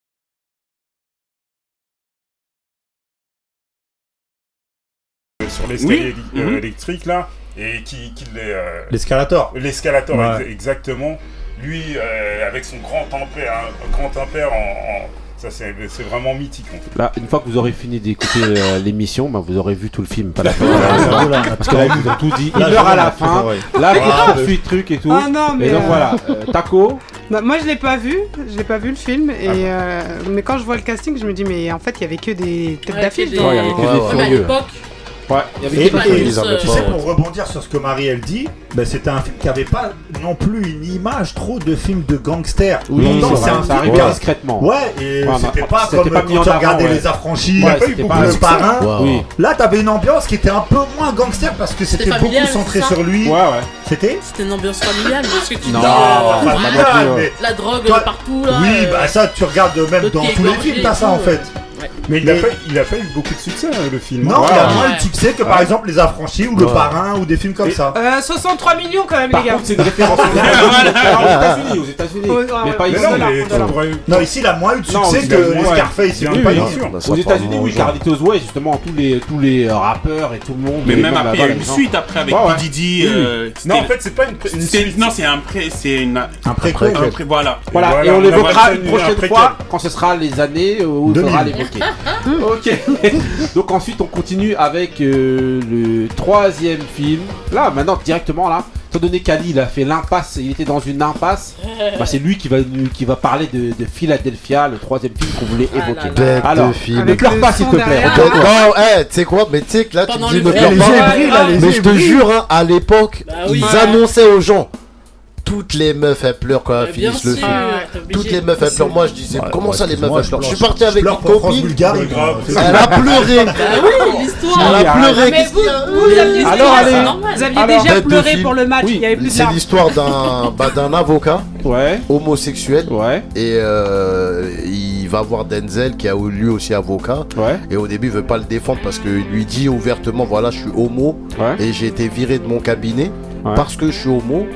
Sur l'escalier euh, électrique, là, et qui, euh, L'escalator. L'escalator, exactement. Lui, euh, avec son grand ampère, hein, grand en c'est vraiment mythique. En fait. Là, une fois que vous aurez fini d'écouter euh, l'émission, bah, vous aurez vu tout le film. Pas la fin. Parce que là, vous avez tout dit. Une heure à la fin. Là, ah, vous poursuit truc et tout. Ah, non, mais. Et donc euh, voilà, euh, taco. Bah, moi, je l'ai pas vu. Je l'ai pas vu le film. Et, ah mais quand je vois le casting, je me dis, mais en fait, il y avait que des têtes ouais, il y avait que des furieux. À Ouais. Il y avait et, euh, tu sais, pour rebondir sur ce que Marie elle dit, ben, c'était un film qui n'avait pas non plus une image trop de film de gangster. Oui, c'est un ça film ouais. discrètement. Ouais, et c'était pas comme pas quand tu regardais les affranchis, le parrain. Là, t'avais une ambiance qui était un peu moins gangster parce que c'était beaucoup centré sur lui. Ouais, ouais. C'était C'était une ambiance familiale, parce que tu non, euh, ah, la drogue partout. Oui, euh, bah ça, tu regardes même dans tous les films, t'as ça en fait. Mais il, a pas, il, a pas, beaucoup de succès, hein, le film. Non, il a moins ouais. de succès que par exemple Les Affranchis ou Le. Parrain ou des films comme ça. Euh, 63 millions quand même, les gars. C'est une référence aux États-Unis. Aux États-Unis. Mais pas ici. Non, ici, il a moins eu de succès que les Scarface. Bah, aux États-Unis, oui, Carlitos Way, justement, tous les euh, rappeurs et tout le monde. Mais même après, il y a une suite après avec Didi. Euh, non, en fait, c'est pas une suite. Non, c'est un pré. C'est une. Un pré Voilà. Voilà. Et on l'évoquera une prochaine fois quand ce sera les années où il faudra l'évoquer ok. Donc ensuite, on continue avec euh, le troisième film. Là, maintenant, directement là. Étant donné qu'Ali il a fait l'impasse, il était dans une impasse, bah, c'est lui qui va, qui va parler de, Philadelphia, le troisième film qu'on voulait évoquer. Alors, ne pleure pas s'il te plaît. Non, eh, tu sais quoi, mais tu sais que là, tu me dis ne pleure pas. Mais je te jure, hein, à l'époque, ils annonçaient aux gens toutes les meufs elles pleurent quand elles finissent le film. Ah, toutes les meufs elles pleurent. Moi je disais comment ça les meufs elles pleurent. Je suis parti avec une copine. Elle a pleuré. Bah oui, l'histoire. Elle a ah, pleuré. Vous aviez déjà pleuré pour le match. C'est l'histoire d'un bah, avocat. Homosexuel. Et euh, il va voir Denzel qui a lui aussi avocat. Et au début, il veut pas le défendre parce qu'il lui dit ouvertement voilà, je suis homo et j'ai été viré de mon cabinet parce que je suis homo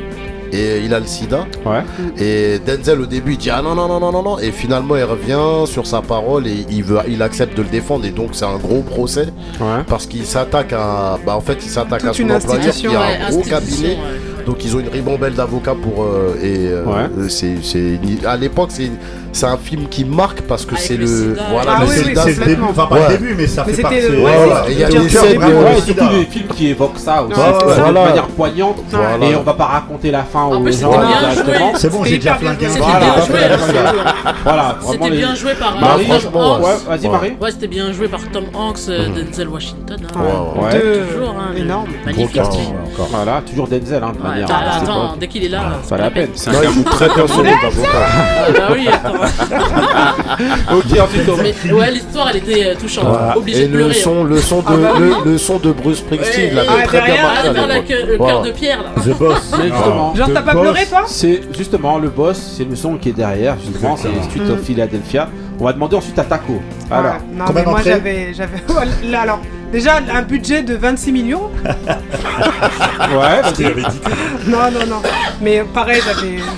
et il a le sida. Ouais. Et Denzel au début il dit ah non non non non non non et finalement il revient sur sa parole et il veut il accepte de le défendre et donc c'est un gros procès ouais. parce qu'il s'attaque à bah en fait il s'attaque à son employeur qui a un gros cabinet. Donc ils ont une ribambelle d'avocats pour euh, et euh, c'est à l'époque c'est c'est un film qui marque parce que c'est le, voilà ah le, oui, oui, c'est le début enfin pas ouais. le début mais ça mais fait partie le... ouais, voilà. il y a des scènes ouais, surtout des films qui évoquent ça aussi voilà. de manière poignante voilà. et on va pas raconter la fin aux gens c'est bon j'ai déjà flingué voilà c'était bien joué par Marie vas-y Marie. ouais c'était bien joué par Tom Hanks euh, mhm. Denzel Washington hein. ouais toujours hein, énorme. magnifique. voilà toujours Denzel hein, de manière attends dès qu'il est là ah, ça la peine. c'est un très bien solide bah oui attends ok, ensuite on... Ouais, l'histoire elle était euh, touchante, voilà. et de. Le son, le son de, ah bah le, son de Bruce Springsteen, ouais, là, ah, ah, derrière, le cœur de pierre, là. The Boss. Justement. Genre, t'as pas pleuré, toi C'est justement le boss, c'est le son qui est derrière, justement, c'est Street of Philadelphia. On va demander ensuite à Taco. Alors, non, mais moi j'avais. Là, alors, Déjà, un budget de 26 millions. ouais, parce que... Non, non, non. Mais pareil,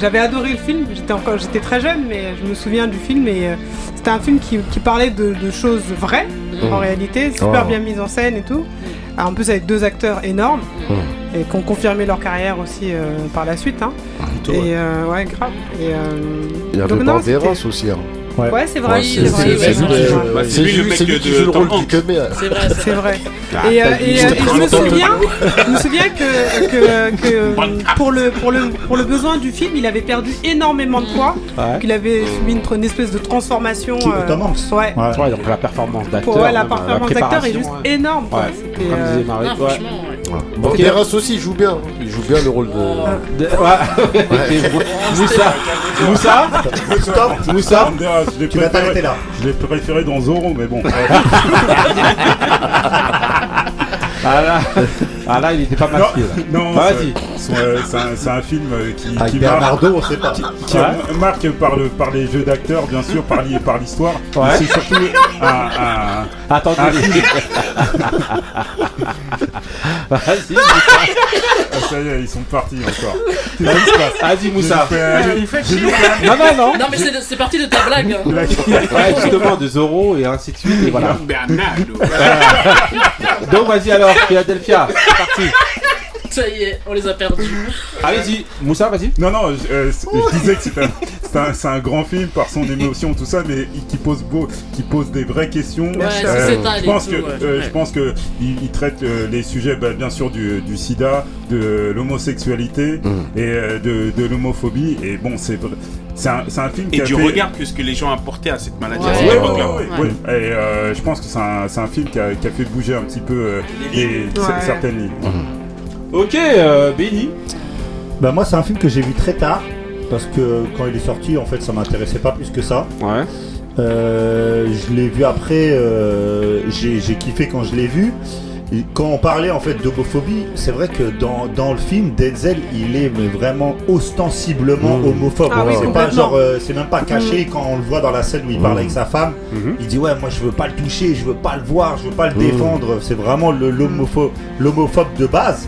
j'avais adoré le film. J'étais encore, j'étais très jeune, mais je me souviens du film. Et euh, c'était un film qui, parlait de, choses vraies mmh. en réalité, super oh. bien mise en scène et tout. En plus avec deux acteurs énormes mmh. et qui ont confirmé leur carrière aussi euh, par la suite. Hein. Et euh, ouais. Grave. Et, Il y avait aussi. Hein. Ouais, c'est vrai. Ouais, c'est vrai, lui vrai. le- Bah, le lui mec qui joue le rôle du. Kemé. C'est vrai, C'est vrai. Ah, Et, euh, t'as et, euh, et je me souviens, je me souviens que, que, que pour, le, pour, le, pour le besoin du film, il avait perdu énormément de poids. Ouais. Donc il avait subi une, une espèce de transformation. Euh, Ouais. Ouais. Ouais, donc la performance d'acteur. Ouais, la performance d'acteur est juste énorme. Ouais, comme euh, disait Marie. Bon, Banderas aussi, joue bien. Il joue bien le rôle de. De- ouais. Moussa, Moussa, Stop Moussa. Banderas, je l'ai vas préféré- t'arrêter là. Je l'ai préféré dans Zorro, mais bon. Ah là, ah là, il était pas non, masqué. non, Bah, vas-y. C'est un- c'est un, c'est un film euh, qui, Avec qui Bernardo, on sait pas. qui Ouais. marque par, le, par les jeux d'acteurs, bien sûr, par, l'hi- par l'histoire. Ouais. C'est surtout un, un- Attendez. un film. Vas-y, Ah, ça y est, ils sont partis encore. Vas-y, Moussa. Il fait chier. Non, non, non. Non, mais c'est parti de ta blague. hein. Ouais, justement, de Zorro et ainsi de suite. Et voilà. Bernardo. Donc, vas-y alors, Philadelphia. C'est parti. Ça y est, on les a perdus. Allez-y, Moussa, vas-y. Non, non, je, euh, je disais que c'est un, c'est un, c'est un grand film par son émotion, tout ça, mais qui pose, beau, qui pose des vraies questions. Ouais, Euh, je pense tout, que, ouais. euh, je pense que il, il traite euh, les sujets, bah, bien sûr, du, du sida, de l'homosexualité Mm. et euh, de, de l'homophobie. Et bon, c'est vrai- c'est un, film qui Et a du fait... regard que ce que les gens apportaient à cette maladie Ouais. à cette Ouais, ouais, époque-là. ouais, ouais, ouais. Et euh, je pense que c'est un, c'est un film qui a, qui a fait bouger un petit peu euh, Les les- lignes. cer- Ouais. certaines lignes. Ok, euh, Benny. Bah moi c'est un film que j'ai vu très tard parce que quand il est sorti en fait ça m'intéressait pas plus que ça. Ouais. Euh, je l'ai vu après, euh, j'ai j'ai kiffé quand je l'ai vu. Et quand on parlait en fait d'homophobie, c'est vrai que dans, dans le film, Denzel, il est mais vraiment ostensiblement Mmh. homophobe. Ah oui, c'est pas complètement. genre, euh, c'est même pas caché quand on le voit dans la scène où il parle Mmh. avec sa femme. Mhm. Il dit ouais, moi je veux pas le toucher, je veux pas le voir, je veux pas le Mmh. défendre. C'est vraiment le- l'homophobe de base.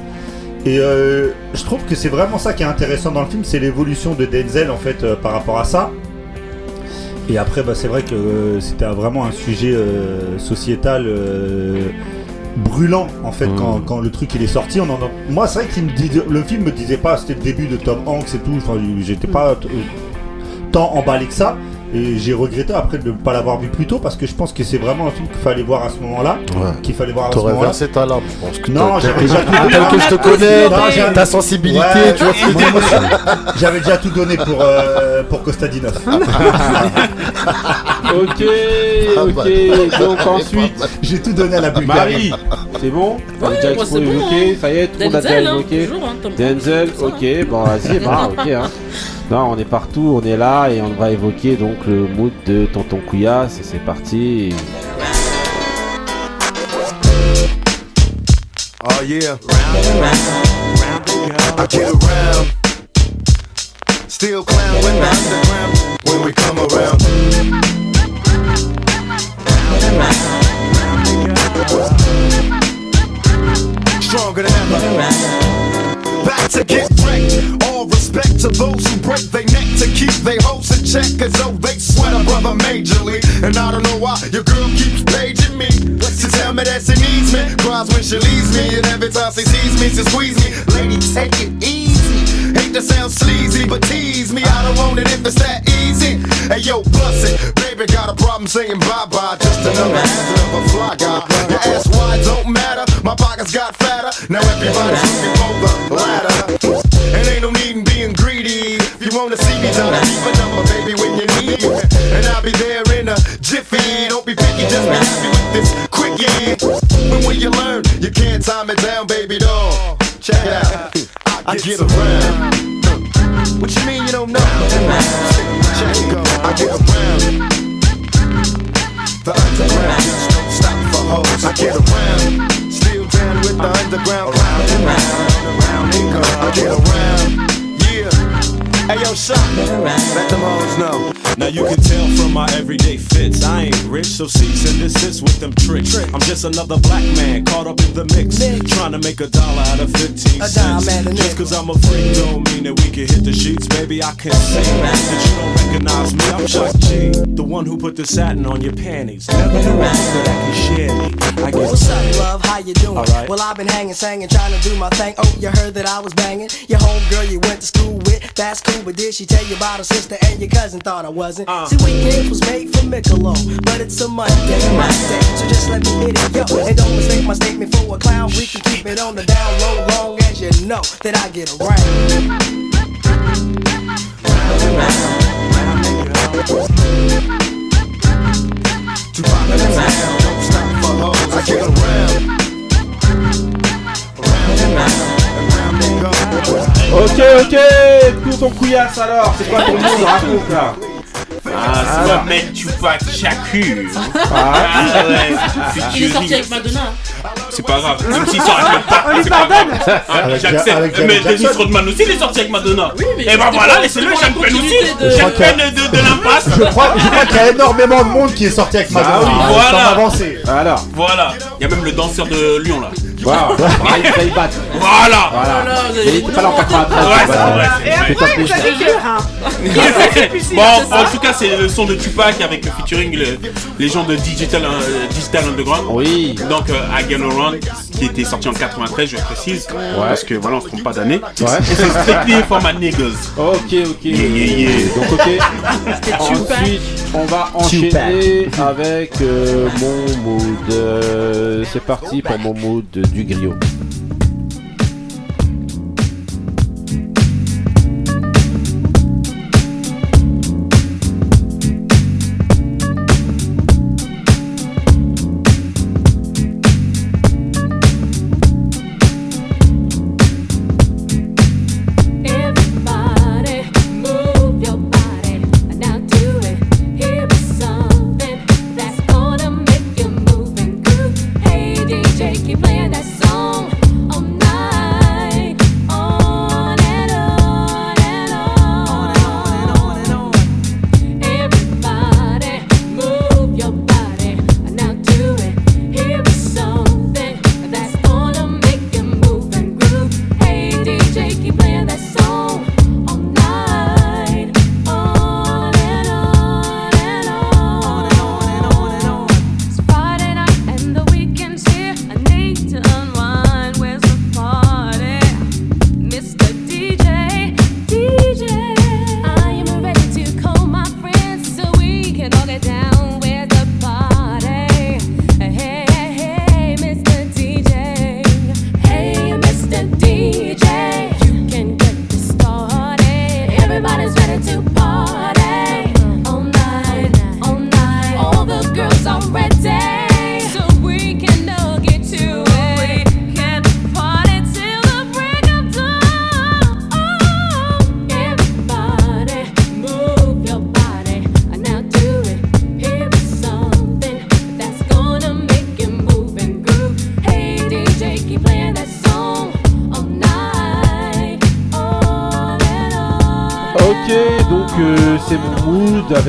Et euh, je trouve que c'est vraiment ça qui est intéressant dans le film, c'est l'évolution de Denzel en fait euh, par rapport à ça. Et après, bah, c'est vrai que euh, c'était vraiment un sujet sociétal brûlant en fait Mm. quand, quand le truc il est sorti. On en a- Moi, c'est vrai que le film me disait pas, c'était le début de Tom Hanks et tout. Enfin, j'étais pas tant emballé que ça. Et j'ai regretté après de ne pas l'avoir vu plus tôt parce que je pense que c'est vraiment un film qu'il fallait voir à ce moment-là. Ouais. Qu'il fallait voir à ce T'aurais moment-là. versé ta larme, je pense. Que Non, j'avais déjà tout tel donné. que je te connais, ta sensibilité, Ouais, tu vois. J'avais déjà tout donné pour, euh, pour Kostadinov. Ok, Ah, ok. Donc ensuite, J'ai tout donné à la Bulgarie. Marie. C'est bon On a Ouais, déjà moi, expo- c'est bon, évoqué, hein. ça y est, tout le monde a déjà Denzel, hein, évoqué. hein, Denzel, ok, bon vas-y, bah, ok. Hein. Non, on est partout, on est là et on va évoquer donc le mood de Tonton Couillasse et c'est parti. Oh yeah. I get around. Still clown when the underground when we come around. Stronger than ever. Back to get wrecked. All respect to those who break their neck to keep their hopes in check as though they sweat a brother majorly. And I don't know why your girl keeps paging me. To tell me that she needs me. Cries when she leaves me. And every time she sees me, she squeeze me. Lady, take it easy. Hate to sound sleazy, but tease me. I don't want it if it's that easy. Hey yo, bust it. Baby, got a problem saying bye bye. Just another hazard of a fly guy. Your ass wide don't matter. My pockets got fatter. Now everybody's looking for the ladder. And ain't no need in being greedy. If you wanna see me, tell me a number, baby, when you need me. And I'll be there in a jiffy. Don't be picky, just be happy with this quickie. When will you learn? You can't time it down, baby doll. I get around. What you mean you don't know? I get around. The underground don't stop for hoes. I get around. Still down with the underground. Round and round. I get around. Yeah. Hey yo, son, let them hoes know. Now you can tell from my everyday rich, so cease and desist with them tricks. I'm just another black man caught up in the mix. Trying to make a dollar out of 15 A cents. dime and a Just cause I'm a freak don't mean that we can hit the sheets. Baby, I can say that you don't recognize me. I'm Chuck G, the one who put the satin on your panties. Never knew a nigga that can share me. I guess What's up, love? How you doing? Alright. Well, I've been hanging, singing, trying to do my thing. Oh, you heard that I was banging? Your homegirl you went to school with, that's cool, but did she tell you about her sister and your cousin thought I wasn't? Uh. See, weekend was made for Michelob, but it's a Monday, so just let me hit it, yo. And don't mistake my statement for a clown. We can keep it on the down low, long as you know that I get around. Tupac in the town, don't stop for hoes. I get around. Ok, ok, tout ton couillasse alors, c'est quoi ton nom raconte là Ah, c'est Alors. ma mec Tupac Shakur. Ah. ouais. Il est sorti avec Madonna. C'est pas grave, même s'il sort avec le On pas, lui c'est pas pardonne. grave. Ah, Avec- J'accepte. Mais Dennis Jackson. Rodman aussi, il est sorti avec Madonna. mais Et bah c'était voilà, pour- laissez-le, c'était pour Penn aussi. continuité de- Penn de, de l'impasse. Je crois, je crois qu'il y a énormément de monde qui est sorti avec Madonna. Ah voilà. Alors, Voilà. Il y a même le danseur de Lyon là. Wow, Brahim Zaibat. Voilà. Voilà. Il était pas là en 93. Ouais, c'est voilà. vrai, Et C'est pas après, plaisir. ça dit dur, hein. Bon, en tout cas, c'est le son de Tupac avec le featuring le- les gens de Digital, euh, Digital Underground. Oui. Donc, euh, I Get Around, qui était sorti en 93, je précise. Parce que voilà, on se trompe pas d'année. Et c'est strictly for my niggas. Ok, ok. Yeah, yeah, yeah. Donc, ok. Ensuite, on va enchaîner avec euh, mon mood. C'est parti pour mon mood du griot.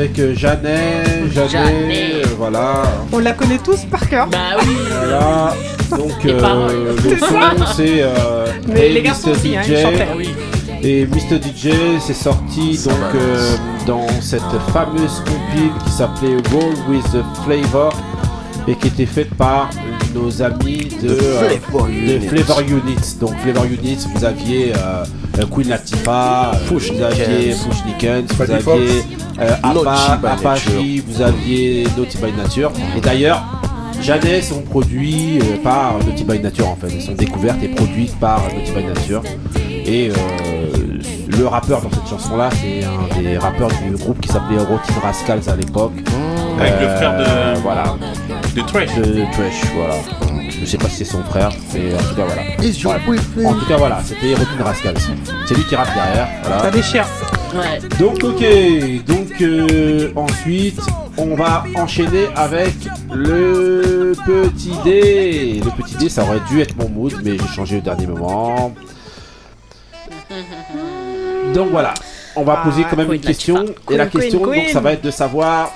Avec euh, Jeannet, euh, voilà. On la connaît tous par cœur. Bah oui. Voilà, donc Les euh, le C'est son c'est euh, Mais Hey les garçons Mr. aussi, hein, ils DJ. Ah oui. Et Mr. DJ c'est sorti donc euh, dans cette fameuse compile qui s'appelait Roll with the Flavor et qui était faite par nos amis de, The Flavor de Units. Flavor Units. Donc Flavor Units, vous aviez Queen Latifah, Fush vous aviez Nickens, vous aviez euh, Apa- Apache, vous aviez Naughty by Nature. Et d'ailleurs, Jeannet sont produits euh, par Naughty by Nature en fait. Elles sont découvertes et produites par Naughty by Nature. Et euh, le rappeur dans cette chanson là, c'est un des rappeurs du groupe qui s'appelait Rotin Rascals à l'époque. Avec le Euh, frère de- Voilà. De Trash. De, de Trash, voilà. Je sais pas si c'est son frère, mais en tout cas voilà. Bref. boyfriend? En tout cas voilà, c'était Rotin Rascals. C'est lui qui rappe derrière. Voilà. Ça déchire. Ouais. Donc ok, donc euh, ensuite on va enchaîner avec le petit dé. Le petit dé ça aurait dû être mon mood mais j'ai changé au dernier moment. Donc voilà. on va Ah, poser quand même Queen une question. Et la question, Queen, donc, ça va être de savoir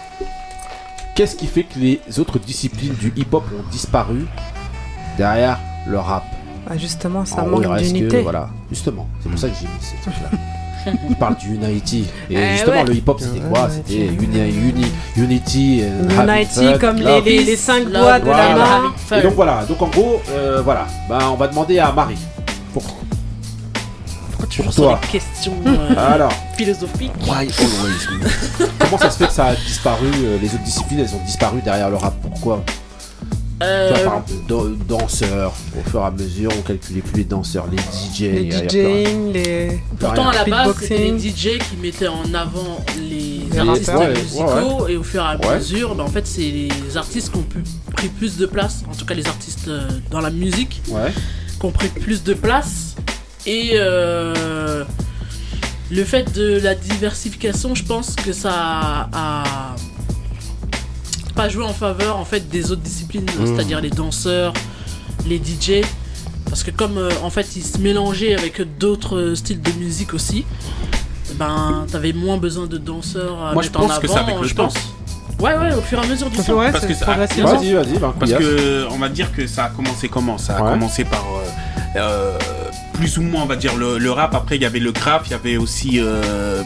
qu'est-ce qui fait que les autres disciplines du hip-hop ont disparu derrière le rap? Ah, justement, ça En manque d'unité. Voilà, justement. C'est pour ça que j'ai mis ce truc-là. Il parle du Unity. Et Eh justement, ouais. le hip-hop, c'était quoi? C'était uni, uni, Unity, euh, Unity comme les, love. les, les cinq Love, doigts de Voilà. la main. Et donc voilà, donc en gros, euh, voilà, ben, on va demander à Marie. Pour... Pourquoi tu toi. des questions euh, Alors, philosophiques? Why always? Me Comment ça se fait que ça a disparu euh, Les autres disciplines, elles ont disparu derrière le rap? Pourquoi? Euh, Par exemple, dan- danseurs, au fur et à mesure, on calculait plus les danseurs, les DJ. Les. DJing, les. Pourtant, à la base, c'était les. DJ qui mettaient en avant les, Les artistes. Ouais, musicaux ouais, et au fur et à Ouais. mesure, bah, en fait, c'est les artistes qui ont pu- pris plus de place, en tout cas les artistes euh, dans la musique, Ouais. qui ont pris plus de place. Et euh, le fait de la diversification, je pense que ça a pas joué en faveur en fait des autres disciplines, Mm. c'est-à-dire les danseurs, les DJ. Parce que comme euh, en fait ils se mélangeaient avec d'autres styles de musique aussi, ben t'avais moins besoin de danseurs à Moi, je en pense que c'est avec le je temps. pense. Ouais ouais au fur et à mesure du temps. Ouais, Parce que c'est ça- progressivement. Vas-y, vas-y, ben, Parce que on va dire que ça a commencé comment? Ça a Ouais. commencé par euh, euh, plus ou moins on va dire le, le rap. Après il y avait le graphe, il y avait aussi euh,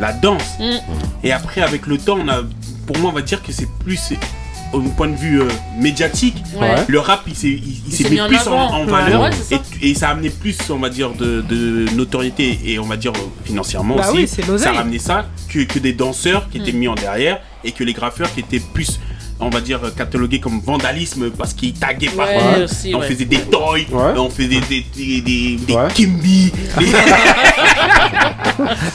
la danse. Mm. Et après avec le temps, on a, pour moi on va dire que c'est plus au point de vue euh, médiatique. Ouais. Le rap il s'est il, il s'est s'est mis plus en, valeur Ouais, c'est ça. et, et ça a amené plus on va dire de, de notoriété et on va dire financièrement Bah aussi. oui, c'est l'oseille. ça a ramené ça que, que des danseurs qui étaient Mm. mis en derrière et que les graffeurs qui étaient plus on va dire catalogués comme vandalisme parce qu'ils taguaient Ouais, aussi, on ouais. faisait des toys, Ouais. on faisait des, des, des, des- des Ouais. Kimby. des-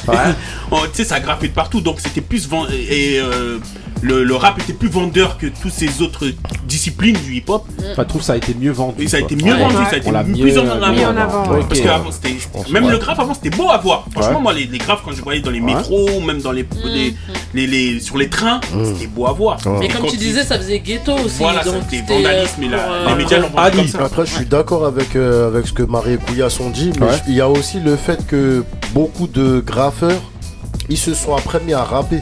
Ouais. Oh, tu sais, ça graffait de partout, donc c'était plus vend- et euh, le, le rap était plus vendeur que toutes ces autres disciplines du hip-hop. Enfin, je trouve que ça a été mieux vendu. Et ça a été mieux Ouais. vendu, ça a On été l'a plus mieux en avant. mis en avant, ouais. Parce Ok. qu'avant, c'était. Même ouais. le graphe avant, c'était beau à voir. Franchement, Ouais. moi, les, les graphes, quand je voyais dans les métros, ou même dans les, les, les, les- sur les trains, c'était beau à voir. Mais Et comme tu disais, ça faisait ghetto aussi. Voilà, donc c'était vandalisme et euh, la- pour, les euh, médias l'ont vendu comme ça. Après, je suis d'accord avec, euh, avec ce que Marie et Couillasse ont dit, mais Ouais. il y a aussi le fait que beaucoup de graffeurs, ils se sont après mis à rapper.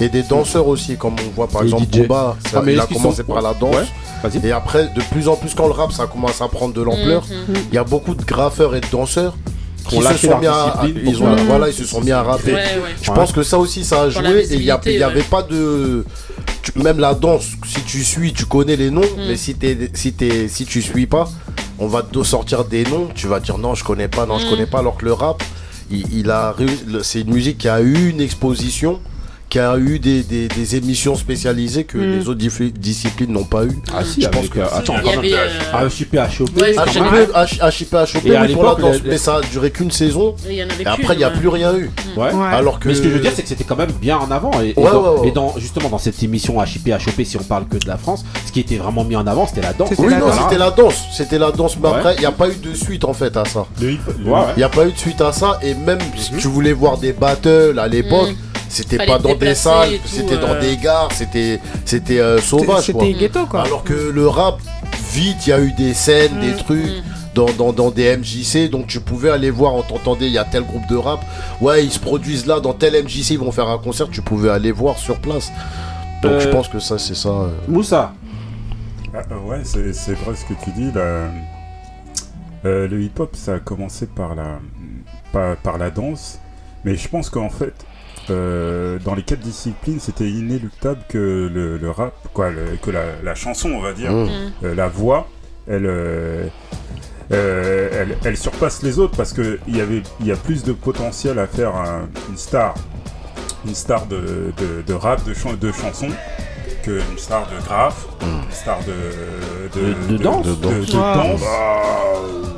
Et des danseurs aussi, comme on voit par exemple DJ. Ça- Ah, mais il a commencé sont- par la danse. Ouais. Et après, de plus en plus, quand le rap ça commence à prendre de l'ampleur, Mhm. il y a beaucoup de graffeurs et de danseurs qui ont se sont mis à, ils ont, voilà, ils se sont mis à rapper. Ouais, ouais. Je Ouais. pense que ça aussi, ça a Pour joué. Et il y a- il visibilité, n'y avait pas de. tu- même la danse, si tu suis, tu connais les noms. Mm. Mais si, t'es, si, t'es, si tu suis pas, on va te sortir des noms. Tu vas dire non, je connais pas, non, je Mm. connais pas. Alors que le rap, il, a c'est une musique qui a eu une exposition, qui a eu des, des, des émissions spécialisées que Mm. les autres disciplines n'ont pas eu. Ah si, Je pense que- euh, attends, Il y avait, euh, Ah, HIP, HOP, Ouais, quand c'est même. vrai. HIP, HIP, HOP, Et à oui, pour la l'époque, danse, mais ça a duré qu'une saison. il y en avait Et après, il n'y a ouais. plus rien eu. Ouais. Alors que. Mais ce que je veux dire, c'est que c'était quand même bien en avant. Et, et Ouais, dans, ouais, ouais. et dans- justement, dans cette émission HIP, HOP, si on parle que de la France, ce qui était vraiment mis en avant, c'était la danse. C'était Oui, la non, danse. c'était la danse. C'était la danse, mais après, il n'y a pas eu de suite en fait à ça. Il n'y a pas eu de suite à ça. Et même si Mhm. tu voulais voir des battles à l'époque, c'était pas dans des salles, c'était dans euh. des gares, c'était c'était euh, sauvage. quoi. C'était ghetto quoi. Alors que le rap, vite, il y a eu des scènes, des trucs. Dans, dans, dans des MJC, donc tu pouvais aller voir, on t'entendait, il y a tel groupe de rap, ouais, ils se produisent là, dans tel MJC, ils vont faire un concert, tu pouvais aller voir sur place. Donc Euh, je pense que ça, c'est ça. euh. Moussa, Ah, euh, ouais, c'est c'est vrai ce que tu dis. Là. Euh, le hip-hop, ça a commencé par la, par, par la danse, mais je pense qu'en fait, euh, dans les quatre disciplines, c'était inéluctable que le, le rap, quoi, le- que la, la chanson, on va dire, Mmh. euh, la voix, elle, euh, euh, elle, elle surpasse les autres parce que il y avait, il y a plus de potentiel à faire un- une star, une star de, de, de rap, de, chan- de chanson, qu'une star de graphe, une star de De- de danse. de, De danse. de danse.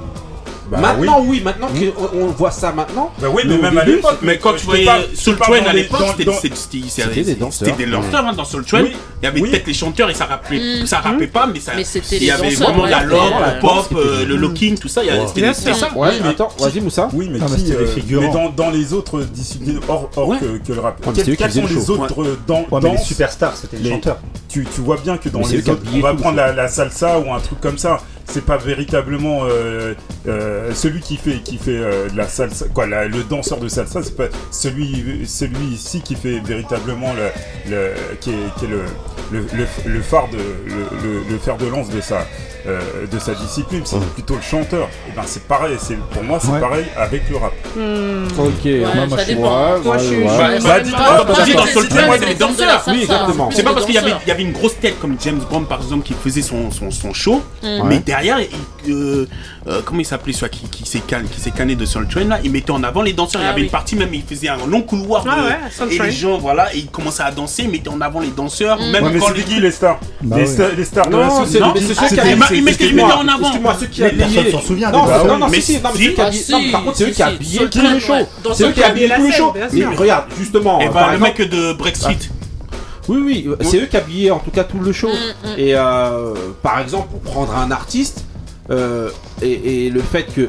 Bah maintenant, oui, maintenant qu'on on voit ça maintenant. Bah oui, mais même à l'époque. Mais quand tu voyais Soul Train dans à les- l'époque, dans- c'était dans- c'était- c'était- C'était des danseurs. C'était des danseurs hein, dans Soul Train. Oui. Il y avait Oui. peut-être les chanteurs et ça rappelait, Mm. ça rappelait pas, mais ça. Mais c'était il les y avait danseurs, vraiment ouais, la c'était, lore, euh, le pop, c'était- euh, le locking, tout ça. C'était Bien c'était ça. Ouais, mais attends, vas-y Moussa. Oui, mais, Non, mais qui, c'était des euh, figurants. mais dans, dans les autres c'est pas véritablement euh, euh, celui qui fait qui fait euh, la salsa quoi le danseur de salsa c'est pas celui celui ici qui fait véritablement le, le qui, est, qui est, le, le, phare de le, fer de lance de sa de sa discipline. C'est plutôt le chanteur. Et ben c'est pareil c'est pour moi c'est pareil avec le rap. Hmm. Ok moi, je suis moi, je suis bah, dites-moi dans Soulfly moi les danseurs oui exactement. c'est pas parce qu'il y avait il y avait une grosse tête comme James Brown par exemple qui faisait son son show hmm. mais derrière, il, euh, euh, comment il s'appelait celui qui, qui s'est can, canné de Soul Train là, il mettait en avant les danseurs. Ah, il y avait oui. une partie même, il faisait un long couloir ah, de, ouais, et les gens voilà, et il commençait à danser, il mettait en avant les danseurs. Mmh. Même ouais, mais quand les... les stars, bah, les, oui. stars les, stars non, de la. Non, c'est ceux qui avaient. Il mettait en avant. ceux qui avaient. personne s'en souvient. Non, non, mais si, non, mais par contre, c'est eux qui habillaient tout le show. C'est eux qui habillaient tout le show. Regarde, justement. Eh ben, le mec de Brexit. Oui, oui, euh, c'est eux qui habillaient en tout cas tout le show. Mm, mm. Et euh, par exemple, pour prendre un artiste, euh, et, le fait que,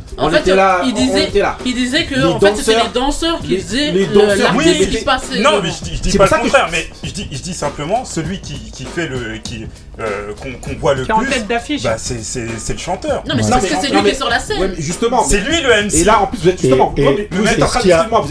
En fait, il disait, on était là. Il disait que les en fait, c'était les danseurs qui faisaient les, danseurs, qui se passait. Non, mais je, dis pas le contraire, mais je dis, simplement celui qui, fait le. qui euh, qu'on voit le qui plus. Est en tête d'affiche. Bah, c'est le chanteur. Non, mais c'est parce que c'est lui qui est sur la scène. Justement. C'est lui le MC. Et là, en plus, vous êtes justement. Vous,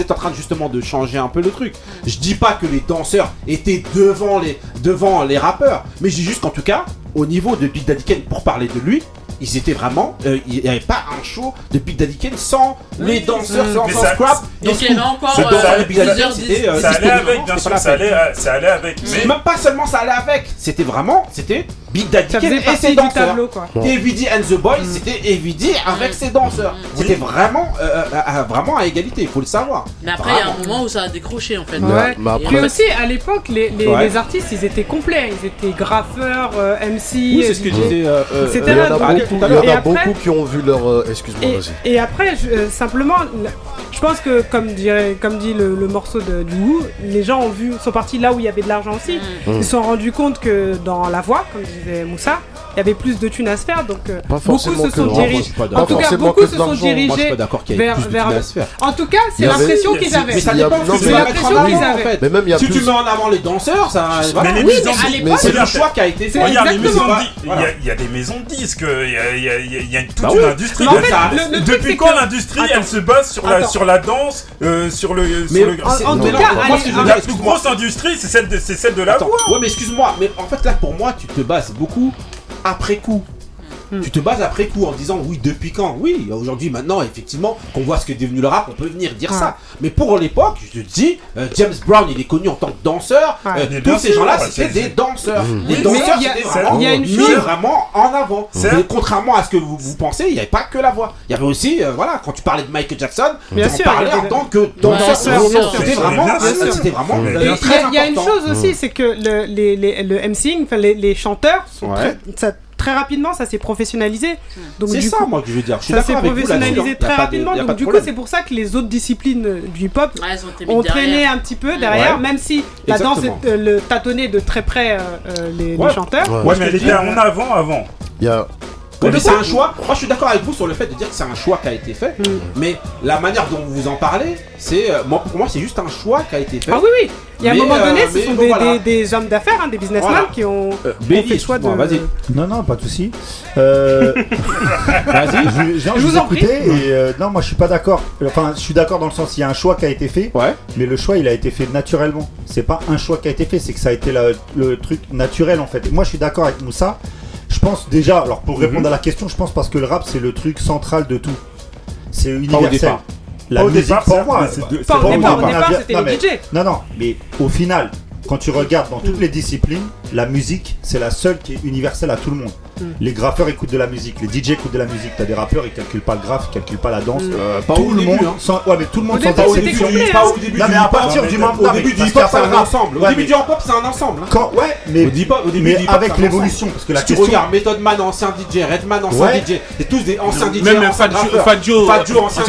êtes en train, justement de changer un peu le truc. Je dis pas que les danseurs étaient devant les, devant les rappeurs, mais je dis juste qu'en tout cas, au niveau de Big Daddy Kane, pour parler de lui, ils étaient vraiment. Euh, il n'y avait pas un show de Big Daddy Kane sans oui, les danseurs, sans, sans ça, scrap. Donc il y avait encore euh, danseur de Big Daddy Kane, c'était. Euh, euh, ça, allait avec, bien sûr, ça allait, ça allait avec. Mais... Même pas seulement ça allait avec, c'était vraiment. C'était Big Daddy Kane et ses danseurs. Tableau, quoi. And the Boys, mm. c'était Evidie avec ses danseurs. Mm. C'était vraiment, à, vraiment à égalité, il faut le savoir. Mais après, il y a un moment où ça a décroché en fait. Mais après... Aussi, à l'époque, les, les, artistes, ils étaient complets. Ils étaient graffeurs, MC. Oui, c'est ce que je disais. Euh, il y en a, beaucoup, y en a beaucoup, qui ont vu leur. Excuse-moi, vas-y. Et après, simplement, je pense que, comme, dit le, morceau de, du les gens ont vu, sont partis là où il y avait de l'argent aussi. Mm. Ils se sont rendus compte que dans la voix, comme disait Moussa, y avait plus de thunes à se faire. Donc euh, beaucoup se sont dirigés. En tout cas, vers En tout cas, c'est l'impression qu'ils avaient. Mais ça dépend. C'est l'impression qu'ils Si tu mets en avant les danseurs, ça. c'est le choix qui a été fait. Il y a des maisons de disques. Il y a toute une industrie. Depuis quand l'industrie elle se base sur la sur la danse, euh, sur le en tout cas, la plus grosse industrie, c'est celle de c'est celle de la voix. Ouais, mais excuse-moi, mais en fait là pour moi, tu te bases beaucoup après coup. Hmm. tu te bases après coup en disant oui, depuis quand? Oui, aujourd'hui, maintenant, effectivement, qu'on voit ce que est devenu le rap, on peut venir dire ça. Mais pour l'époque, je te dis, euh, James Brown, il est connu en tant que danseur. Euh, tous ces gens-là, c'était des danseurs. Mm. Les danseurs, c'était vraiment, y mis vraiment en avant. Contrairement à ce que vous, pensez, il n'y avait pas que la voix. Il y avait aussi, euh, voilà, quand tu parlais de Michael Jackson, bien tu en parlais en tant que danseur. C'était vraiment, c'était vraiment. Il y a une chose aussi, c'est que le, les, les, MCing, les, chanteurs, sont très, très rapidement, ça s'est professionnalisé. Donc, c'est ça, moi, que je veux dire. Ça s'est professionnalisé très rapidement. Donc, du coup, c'est pour ça que les autres disciplines euh, du hip-hop ont, traîné un petit peu derrière, même si la danse est, euh, le tâtonnait de très près euh, les, chanteurs. Ouais, mais elle était en avant avant. Il y c'est un choix. Moi, je suis d'accord avec vous sur le fait de dire que c'est un choix qui a été fait. Hmm. Mais la manière dont vous en parlez, c'est euh, pour moi, c'est juste un choix qui a été fait. Ah oui, oui. Il y a un moment donné, euh, ce sont des, hommes d'affaires, hein, des businessmen qui ont, euh, Béli, ont fait choix de. Vas-y. Non, non, pas de souci. Euh, vas-y. Je, vous en prie. Non, moi, je suis pas d'accord. Enfin, je suis d'accord dans le sens, il y a un choix qui a été fait. Ouais. Mais le choix, il a été fait naturellement. C'est pas un choix qui a été fait, c'est que ça a été le truc naturel en fait. Et moi, je suis d'accord avec Moussa. Je pense déjà, alors pour répondre Mhm. à la question, je pense parce que le rap c'est le truc central de tout. C'est universel. La au musique départ, pour moi. c'est au départ, c'était non, les mais- DJ. Non, non, mais au final, quand tu regardes dans toutes les disciplines, la musique c'est la seule qui est universelle à tout le monde. Mm. Les graffeurs écoutent de la musique, les DJ écoutent de la musique. T'as des rappeurs, ils calculent pas le graphe, ils calculent pas la danse. Mm. Euh, pas tout le monde, hein. ouais, mais tout le monde sans début, hein. pas au début, Non, mais à partir du moment au début du c'est un ensemble. Au début du hip hop, c'est un ensemble. ouais, mais, Au début- du mais avec l'évolution, parce que la tu regardes Method Man, ancien DJ, Redman, ancien DJ, c'est tous des anciens DJ, Même Fadjo, euh, ancien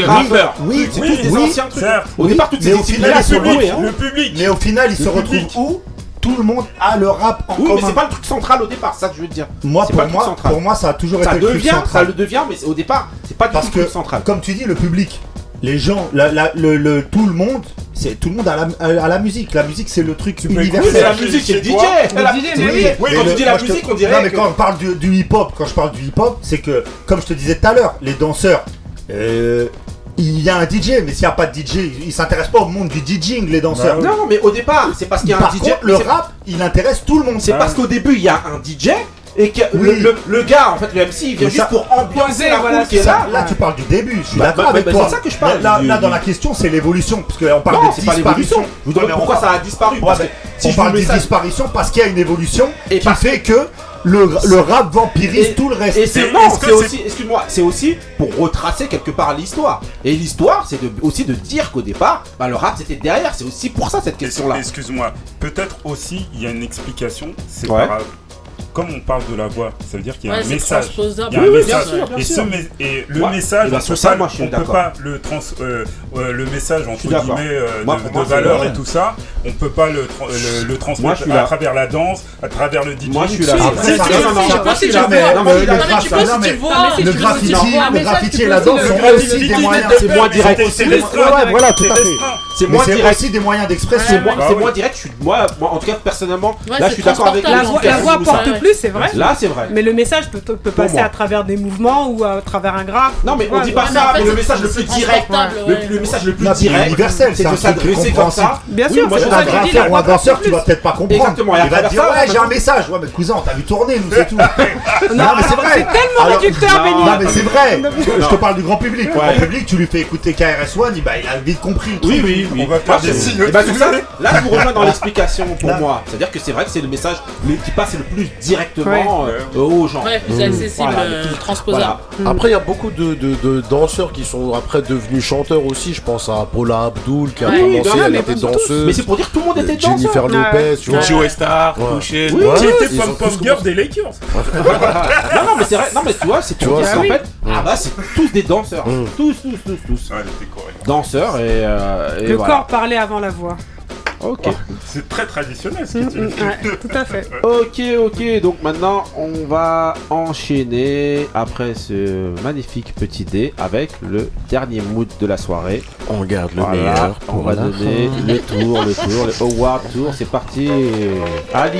Oui, c'est tous des anciens trucs. Au départ, toutes Mais ces au hein. Le public. mais au final, ils se retrouvent où tout le monde a le rap en oui, commun. mais c'est pas le truc central au départ, ça que je veux te dire. Moi, pour, moi pour moi, ça a toujours été le truc central. Ça le devient, mais au départ, c'est pas le truc central. Comme tu dis, le public, les gens, le, tout le monde, c'est tout le monde à la, musique. La musique, c'est le truc tu universel. C'est la musique, c'est le DJ. La, oui, quand le, tu dis la musique, on dirait. Non, mais quand on parle du, hip-hop, quand je parle du hip-hop, c'est que, comme je te disais tout à l'heure, les danseurs. Euh, il y a un DJ, mais s'il n'y a pas de DJ, ils s'intéressent pas au monde du DJing, les danseurs. Bah non, mais au départ, c'est parce qu'il y a un DJ. Le rap, il intéresse tout le monde. C'est parce ah. qu'au début, il y a un DJ. Et que le, le, gars, en fait, le MC, il vient juste pour ambiancer la voilà, qui là. Là, tu parles du début, je suis bah, d'accord bah, avec toi. C'est ça que je parle. Là, dans la question, c'est l'évolution. Parce qu'on parle de disparition. Vous pourquoi ça a disparu? Si on je parle de disparition, parce qu'il y a une évolution qui fait que le, le rap vampirise tout le reste. Et c'est -ce aussi, excuse-moi, c'est aussi pour retracer quelque part l'histoire. Et l'histoire, c'est aussi de dire qu'au départ, bah, le rap c'était derrière. C'est aussi pour ça cette question-là. Excuse-moi, peut-être aussi il y a une explication. C'est ouais. grave comme on parle de la voix, ça veut dire qu'il y a ouais, un message. Il y a un oui, message. Bien sûr, bien. Et, ce, et le ouais. message, on peut ça, pas, moi, on peut pas le, trans, euh, euh, le message entre guillemets euh, moi, de, moi, de valeur et tout ça, on peut pas le, le, le transmettre à travers la danse, à travers le DJ. Moi je suis là. Le graffiti, le graffiti et la danse sont aussi des moyens. C'est moins direct. Voilà, tout à fait. C'est moins direct. aussi des moyens d'expression. C'est moins direct. Moi, en tout cas personnellement, là je suis d'accord avec la voix porte c'est vrai. Là, c'est vrai. Mais le message peut, passer à travers des mouvements ou à travers un graphe. Non, mais on dit pas ça, mais, le message le plus direct, le, message le plus direct, universel, c'est de s'adresser comme ça. Bien oui, sûr, moi, un graffeur ou un danseur, tu vas peut-être pas comprendre. Exactement. Il va dire ouais, j'ai un message. Ouais, mais cousin, t'as vu tourner, nous c'est tout. Non, mais c'est vrai. Tellement réducteur, Benny. Non, mais c'est vrai. Je te parle du grand public. Le grand public, tu lui fais écouter KRS-One, il a vite compris. Oui, oui. On va faire des signes. Eh ben, Là, je vous rejoins dans ah. l'explication pour moi. C'est-à-dire que c'est vrai que c'est le message qui passe le plus direct directement euh, euh, aux gens. Ouais, c'est accessible, euh, transposable. Mm. Après, il y a beaucoup de, danseurs qui sont après devenus chanteurs aussi. Je pense à Paula Abdul qui a commencé, elle était danseuse. Mais c'est pour dire que tout le monde était danseur. Jennifer Lopez, tu vois. Joe Star, Couché, qui était Pom Pom Girl des Lakers. Non, non, mais c'est vrai. Non, mais tu vois, c'est tu vois. En fait, ah bah, c'est tous des danseurs. Mm. Tous, tous, tous, tous. Danseurs et. Le corps parlait avant la voix. Ok. Ah, c'est très traditionnel ce que tu mm, dis. Mm, tout à fait. ok, ok. Donc maintenant, on va enchaîner après ce magnifique petit dé avec le dernier mood de la soirée. On garde le voilà, meilleur On va donner le tour, le tour, le award tour. C'est parti. Ali.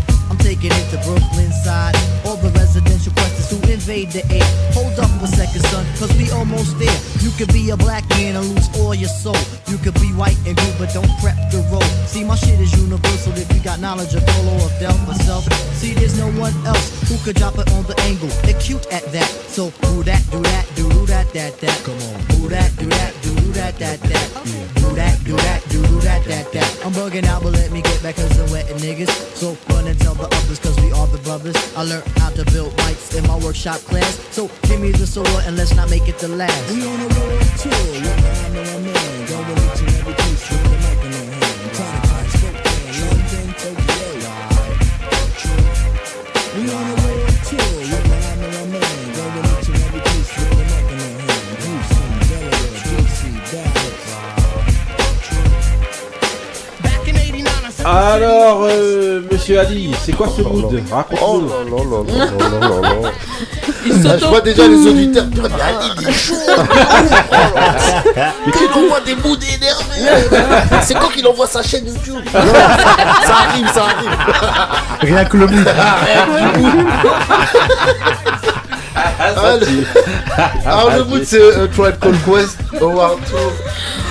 I'm taking it to Brooklyn side. All the residential questions who invade the air. Hold up a second, son, cause we almost there. You could be a black man and lose all your soul. You could be white and blue, but don't prep the road. See, my shit is universal if you got knowledge of Polo or Delta self. See, there's no one else who could drop it on the angle. They're cute at that. So, who that, do that, do that, that, that. Come on, who that, do that do that, that, that. Do that, do that, do do that, that, that. I'm bugging out, but let me get back cause I'm wetting niggas. So run and tell the others cause we all the brothers. I learned how to build bikes in my workshop class. So give me the solo and let's not make it the last. We on a road tour, one man, no man. Don't relate to every case, Alors, euh, monsieur Ali, c'est quoi ce mood Raconte-nous. Oh là là là là là là là. Il Ah, je vois déjà les auditeurs dire Mais Ali, il est chaud. Mais qu'il envoie des moods énervés. C'est quand qu'il envoie sa chaîne YouTube. Ça arrive, ça arrive. Rien que le mood. Ah, le- Alors le mood c'est euh, Tribe Called Quest, Howard Tour.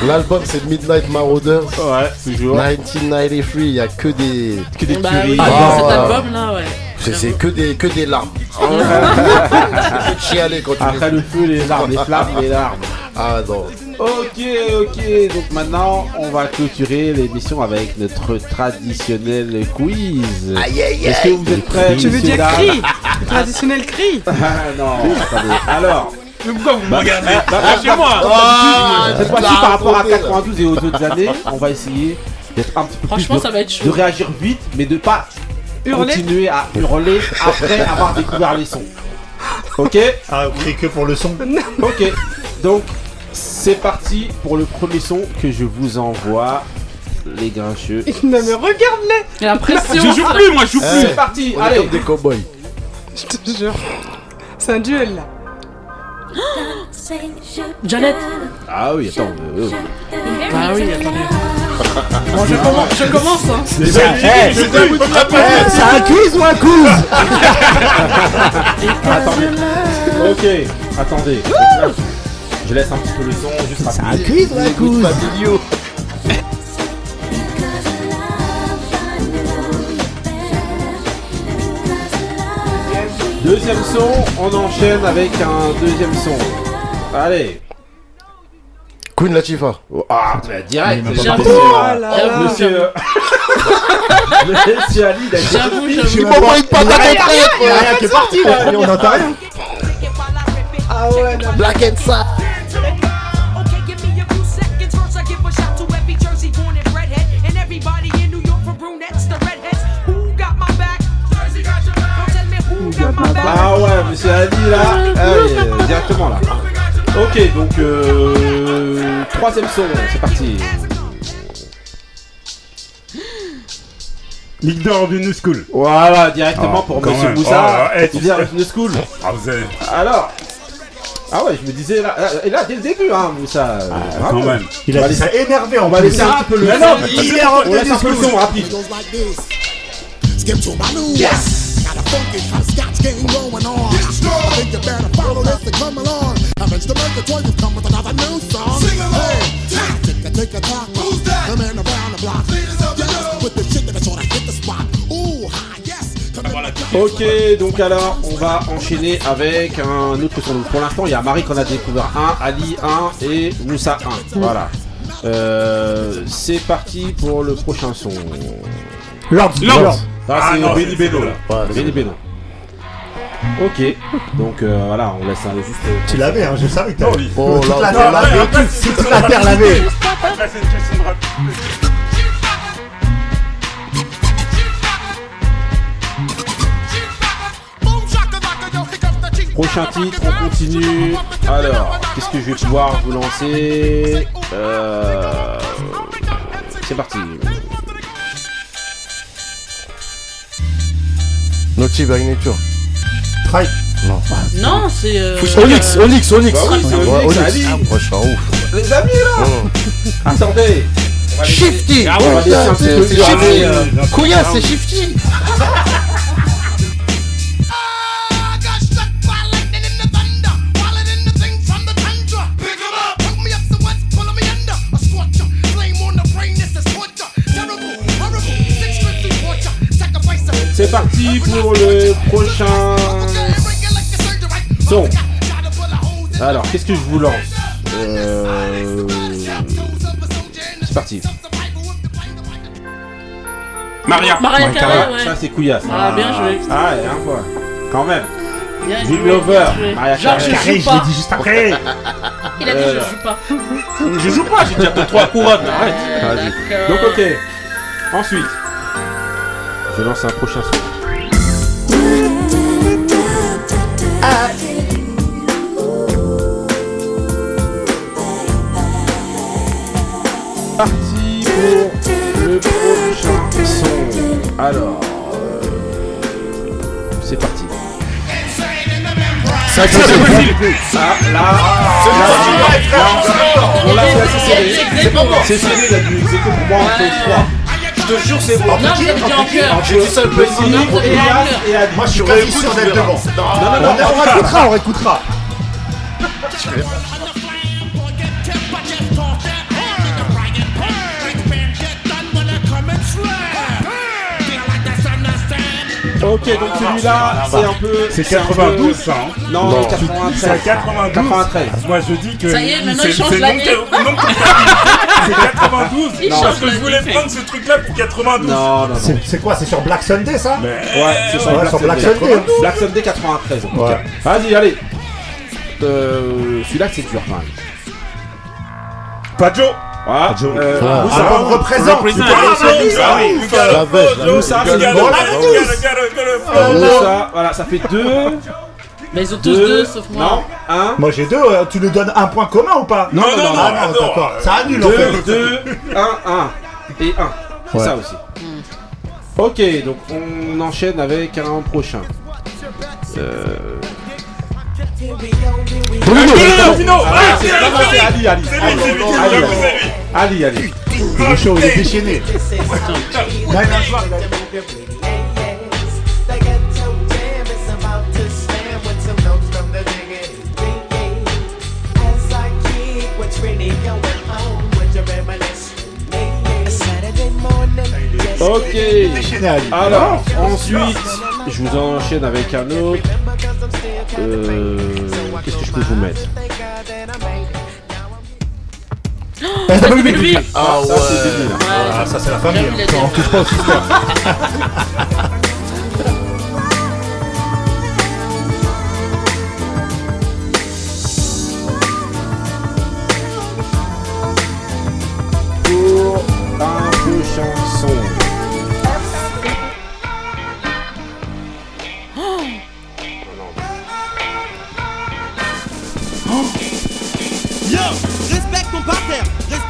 L'album c'est Midnight Marauders. Ouais, toujours. 1993, il y a que des que des Bah oui, Ah, cet album là, ouais. C'est c'est que des que des larmes. Ah Tu peux chialer quand tu Après le feu, les larmes, les flammes, les larmes. Ah non. Ok, ok. Donc maintenant, on va clôturer l'émission avec notre traditionnel quiz. Aïe, aïe, Est-ce que aïe. vous êtes prêts Tu veux dire cri? Traditionnel cri? Ah non, attendez. Alors, Mais pourquoi vous me bah, regardez bah, bah, bah, moi Ah, Cette fois-ci, par rapport à raconté, là. 92 et aux autres années, on va essayer d'être un petit peu Franchement, plus ça de, va être chaud. de réagir vite, mais de pas Hurler continuer à hurler après avoir découvert les sons. Ok? Ah, on crie que pour le son? Ok. Donc, c'est parti pour le premier son que je vous envoie, les grincheux. Non mais regarde-les la pression. Je joue plus, moi, je joue plus. C'est parti, On est allez. comme des cowboys. Je te jure. C'est un duel là. Janet. Ah oui, attends. euh, euh. Ah oui, attendez. Bon, je commence, je commence hein. C'est un, eh, C'est un quiz ou un quiz? Attendez. Ok, attendez. Je laisse un petit peu le son, juste C'est un quiz ou un Les goûts quiz familiaux. Deuxième son, on enchaîne avec un deuxième son. Allez. Queen Latifah. Oh, Ah, bah, direct. Mais monsieur, j'avoue, euh, oh là. Monsieur. Monsieur Ali, il a J'avoue, Je j'avoue. Il m'envoie une patate Il y a en rien, traître, il y a ouais. rien qui est parti là, et on n'entend rien. Ah ouais, non. Black and Sad. Ouais, monsieur Ali là. Ah oui, euh, directement là. Ok, donc euh, troisième son, c'est parti. The New School. Voilà, directement Ah, pour quand Monsieur même. Moussa. Oh, eh, tu sais. school. Ah, vous avez. Alors. Ah ouais, je me disais là, là- et là dès le début, hein, Moussa. euh, bravo. quand même. Il a dit ça énervé On va laisser un petit peu le Mais son. non, mais il est en On laisse un peu le son rapide. Skip to my news. Yes. Got a funky kind of scotch game going on. I think you better follow this and come along. I'm instrumental toy, you come with another new song. Hey, take a take a talk. Who's that? The man around the block. Yes, with the shit that sort of hit the spot. Ooh, hi, yes. Come in. Ok, donc alors on va enchaîner avec un autre son. Pour l'instant, il y a Marie qu'on a découvert un, Ali 1 et Moussa 1. Voilà. Euh, c'est parti pour le prochain son. Lord, Lord. Lord. Ah, Ah, c'est non, Benny Beno. là. Ouais, Benny Beno. Ok, donc euh, voilà, on laisse un juste. Tu l'avais, hein, je savais que t'avais. oui. Oh Toute là la là terre là. l'avait, toute toute la terre l'avait. Après, c'est une question de rap. Prochain titre, on continue. Alors, qu'est-ce que je vais pouvoir vous lancer? Euh, C'est parti. Naughty by Nature. Tribe. Non. Non, c'est. euh, Onyx, Onyx, Onyx. Bah oui, c'est Onyx. Ah, moi, je suis un ouf. Les amis là Attendez Shifty. Ah, peu C'est Shifty. euh, Couillasse, c'est Shifty? C'est parti pour le prochain son. Alors, qu'est-ce que je vous lance Euh, C'est parti. Maria. Maria Ah, ouais. Ça, c'est couillasse. Ah, bien joué. Ah, et un fois. Quand même. Bien joué, bien joué. Maria Genre, Carey. je Carré, joue je l'ai pas. dit juste après. Il a dit Euh, je joue pas. Je joue pas, j'ai déjà deux, trois couronnes. Arrête. Euh, Vas-y. d'accord. Donc, ok. Ensuite, je lance un prochain son. Parti pour le prochain Alors, euh, c'est parti. Ça, c'est possible. Ah, là, là, c'est. C'est c'est serré la nuit. C'est que pour moi. Je te jure, c'est bon. Non, vous avez dit en cœur. J'ai dit ça le Adi. Moi, je suis quasi sûr d'être devant. Non, non, non, On réécoutera, on réécoutera. Ok, donc celui-là, c'est un peu. C'est un peu- 92 ça. hein Non, Non. 93. C'est 92. 93. Moi je dis que. Ça y est, maintenant, il c'est- change l'année. non- non. C'est 92. Il Non, change parce que je voulais prendre ce truc là pour 92. Non, non, non. C'est c'est quoi C'est sur Black Sunday ça Ouais, c'est sur Ouais, Black sur Black Sunday. Sunday. Black Sunday 93 en tout Ouais. cas. Vas-y, allez. Euh, celui-là, c'est dur quand même. Pas Joe. Ah, euh, Ah, Moussa. Album représente. Représente. Ah, Ah, oui. La la Moussa, c'est le bon. Moussa, voilà, ça fait deux. Mais ils ont tous Deux. sauf moi. Non, un. Moi j'ai deux, euh, tu nous donnes un point commun ou pas Non, non, non, Ah non, non, d'accord. Ça annule en Deux, fait. deux, un, un. Et un. C'est Ouais. ça aussi. Ok, donc on enchaîne avec un prochain. Euh... Bruno, Bruno, Ah, ah, c'est non, non, c'est Ali, Ali. lui, Ali, c'est lui, Ali, Ali. c'est. Ali, Ali. Il est chaud, il est déchaîné. Là, il a un soir, il a- Ok. déchaîné, Ali. Alors, ensuite, je vous enchaîne avec un autre. Euh, Qu'est-ce que je peux vous mettre? Ah Ça, c'est ouais. Ah, ça c'est la famille. Hein. On touche pas au système. Pour un peu chanson.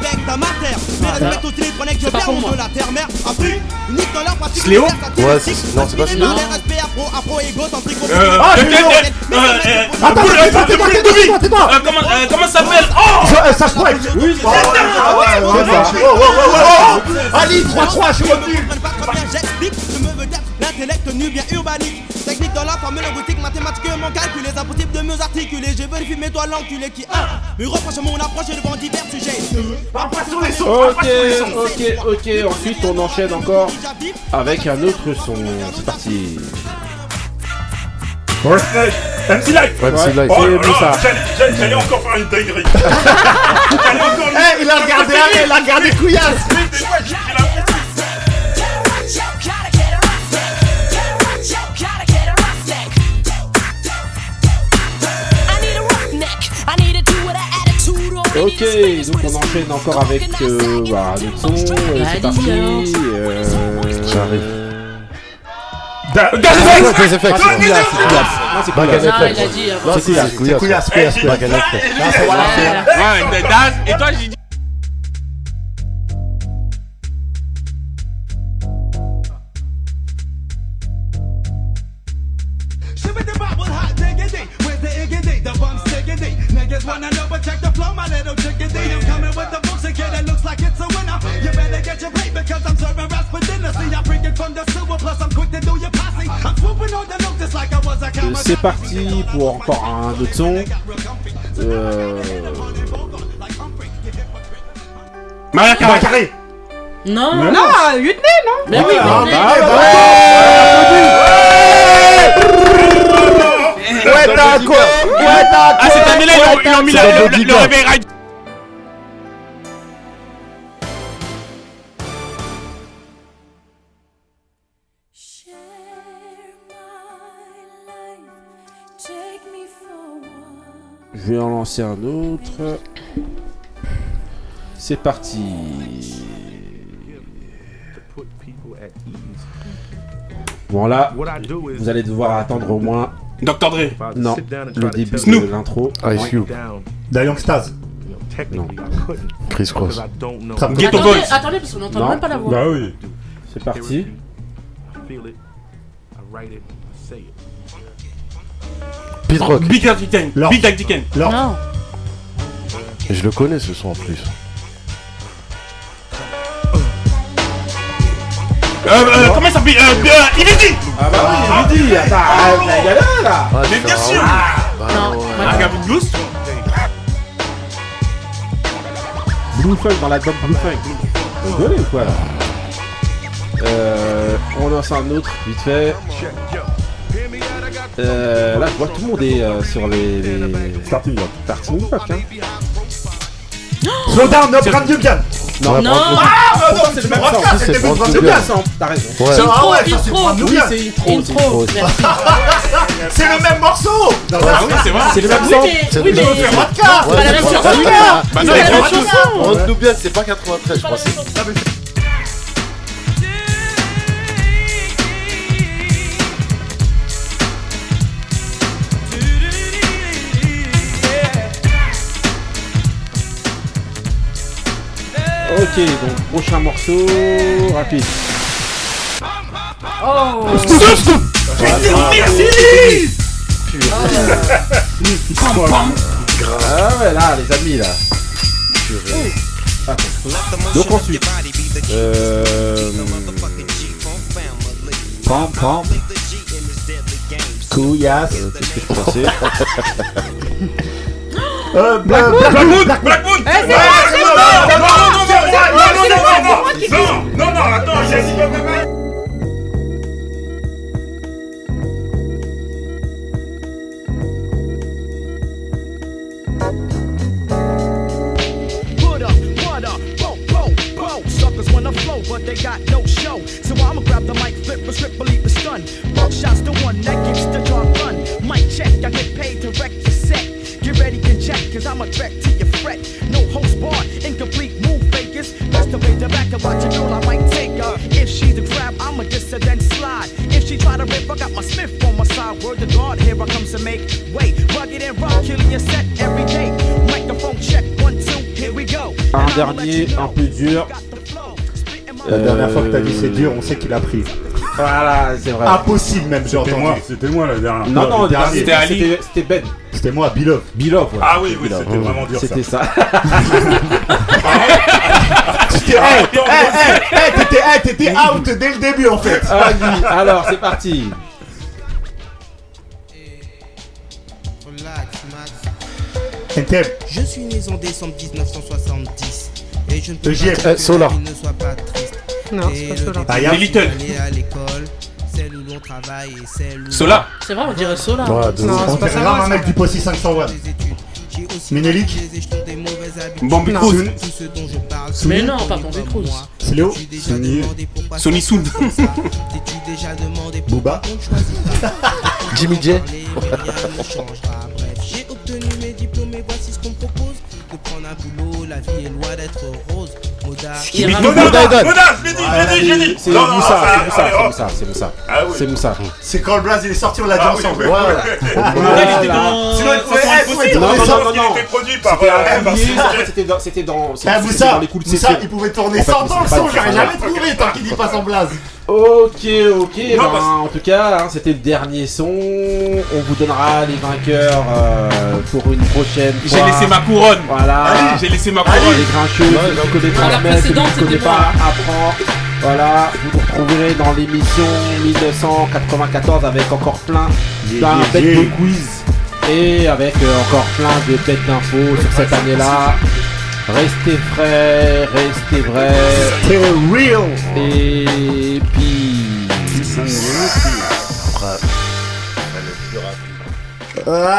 Respecte ta mater, mais respecte aussi les trois necks C'est pas pour de moi. la terre-mère. Afrique, unique dans leur pratique. Sléo Ouais, c'est- non, c'est pas Sléo. Respect afro, afro, égo, centrique, Euh, Ah, euh, euh, Attends, tais-toi, tais-toi, tais-toi, Comment comment ça s'appelle Oh Ça, euh, ça se pointe. Oui, c'est Oh, ça. ah ouais, ouais, C'est ça. ouais. Oh, oh, oh, oh, oh. Ali, 3-3, je suis revenu. j'explique. Je me veux l'intellect nubien urbanique. Technique dans la formule linguistique, mathématiquement calculé. C'est impossible de mieux articuler. Je vérifie mes doigts l'enculé qui, un, me reproche mon approche devant divers sujets. Pas sur les sons. Ok, ok, ok. Ensuite, on enchaîne encore avec un autre son. C'est parti. MC Light. Ouais, c'est là. Oh C'est j'allais- encore faire une dinguerie. J'allais encore une Eh, il a regardé, il a regardé couillasse. Ok, donc on enchaîne encore avec euh, bah, le son. euh, c'est parti. Euh... J'arrive. Da-. Ah, c'est Couillasse, c'est Couillasse. Non, c'est Couillasse. Non, effect. il a dit. Non, C'est c'est Couillasse. c'est Couillasse. Couillasse, couillasse, et toi j'ai dit. Parti pour encore un autre son. Euh... Maria Carré. carré. Non, Non, Whitney, non. Mais oui, Ah, bah, bah, Ouais, t'as quoi Ouais, t'as Ah, cette année-là, ils ont- ils ont mis la- C'est le réveil vais en lancer un autre. C'est parti. Bon là, vous allez devoir attendre au moins Dr. Dre. non le début Snoop. de l'intro. Ice Cube. Da Youngstaz. Non. Chris Cross. Ghetto Attendez, Boys. attendez, parce qu'on n'entend même pas la voix. Bah oui. C'est parti. feel it, I write it, I say it. Pete Rock. Big. Lord. Big. Et je le connais ce son en plus. Euh, euh, comment il s'appelle euh, euh, Il est dit Ah bah oui, il est dit. Attends, ah, t'as galéré là. Mais bien sûr Ah, Blue Funk dans l'album Blue Funk. Vous rigolez ou quoi là? Euh, On lance un autre, vite fait. Euh, là, je vois que tout le monde est euh, sur les. les... Starting Block. Starting Block, hein. Slow down, up, Brand Nubian. Non, Non. Brand- Ah, bah non, c'est le le même sens. c'est C'est le Brand ça, T'as raison. Ouais. C'est- ah ouais, ça, c'est Brand Oui, c'est intro. Intro, c'est merci. C'est le même morceau Ah oui, c'est vrai. C'est le même Oui, mais- C'est oui, mais- pas la même chanson. Bah non, C'est il pas la même chanson. Brand Nubian, c'est pas 93, je crois. Ok, donc prochain morceau rapide. Oh Merci Ah ouais, là, les amis, là. Attends. Donc ensuite, euh... Pam, pam. Couillasse. Euh, Qu'est-ce que je pensais Euh, Black Moon Black Moon Black Moon Eh, c'est Ouais, moi, c'est c'est moi, moi, non, non, non, c'est non, moi, non, c'est non, moi, non, c'est moi qui non, dis. non, non, attends, j'ai dit pas même. Put up, what up, bo, bo, bo. Suckers wanna flow, but they got no show. So I'ma grab the mic, flip a script, believe the stun. Buckshot's the one that gets the job done. Mic check, I get paid to wreck your set. Get ready, get check, cause I'm a threat to your fret. No host bar, incomplete move fakers. Best to play the back and watch a girl, I might take her. If she's a grab, I'ma diss her, then slide. If she try to rip, I got my Smith on my side. Word to God, here I come to make way. Rugged and rough, killing your set every day. Microphone check, one, two, here we go. Un dernier, un peu dur. La dernière fois que t'as dit Euh, c'est dur, on sait qu'il a pris. Voilà, c'est vrai. Impossible même, j'ai C'était entendu. moi, c'était moi la dernière. Non, non, dernier. c'était Ali. C'était Ben. C'était moi, Bilov. Bilov, ouais. Ah oui, oui, c'était vraiment dur ça. C'était ça. T'étais hey, hey, out dès le début en fait. Ah alors c'est parti. Je suis né en décembre 1970 et je ne peux pas Euh, Solar. ne soit pas triste. Non, c'est pas le Solar. Ah, Les Little. à l'école, celle où l'on travaille et celle où Solar. C'est vrai, on dirait Solar. Ouais, Non, On pas dirait un mec du Possi 501. j'ai aussi Ménélique. Bambi. Cruz. Tout ce dont je parle, Mais non, pas Bambi Cruz. C'est Léo. T'es-tu déjà demandé Booba. Jimmy J. J'ai obtenu mes diplômes et voici ce qu'on me propose. De prendre un boulot, la vie est loin d'être rose. Moda. qui Mais est Mona, Mona, Mona, Mona. je l'ai dit, je l'ai dit, je l'ai dit. C'est Moussa, c'est Moussa, c'est hop. Moussa, c'est Moussa. Ah oui. C'est Moussa. C'est quand le Blaze il est sorti, on l'a dit Ah ensemble. Voilà. Il. Sinon, pouvait- était produit par. C'était dans, c'était dans, c'était Moussa, dans les coups de Moussa, il pouvait tourner En fait, 100 ans c'est le son, j'aurais jamais ça. trouvé tant qu'il dit pas son blaze. Ok, ok, ben, en tout cas, hein, c'était le dernier son. On vous donnera les vainqueurs euh, pour une prochaine fois. J'ai laissé ma couronne. Voilà. Allez, J'ai laissé ma Allez, couronne. les grincheux, transmet, celui précédente, qui connaît c'était pas apprend. Voilà, vous vous retrouverez dans l'émission 1994 avec encore plein d'un yeah, bête yeah. de quiz et avec euh, encore plein de bêtes d'infos sur cette année-là. Restez frais, restez vrais. C'est real. Et puis. Ouais. Elle est plus rapide. Ah.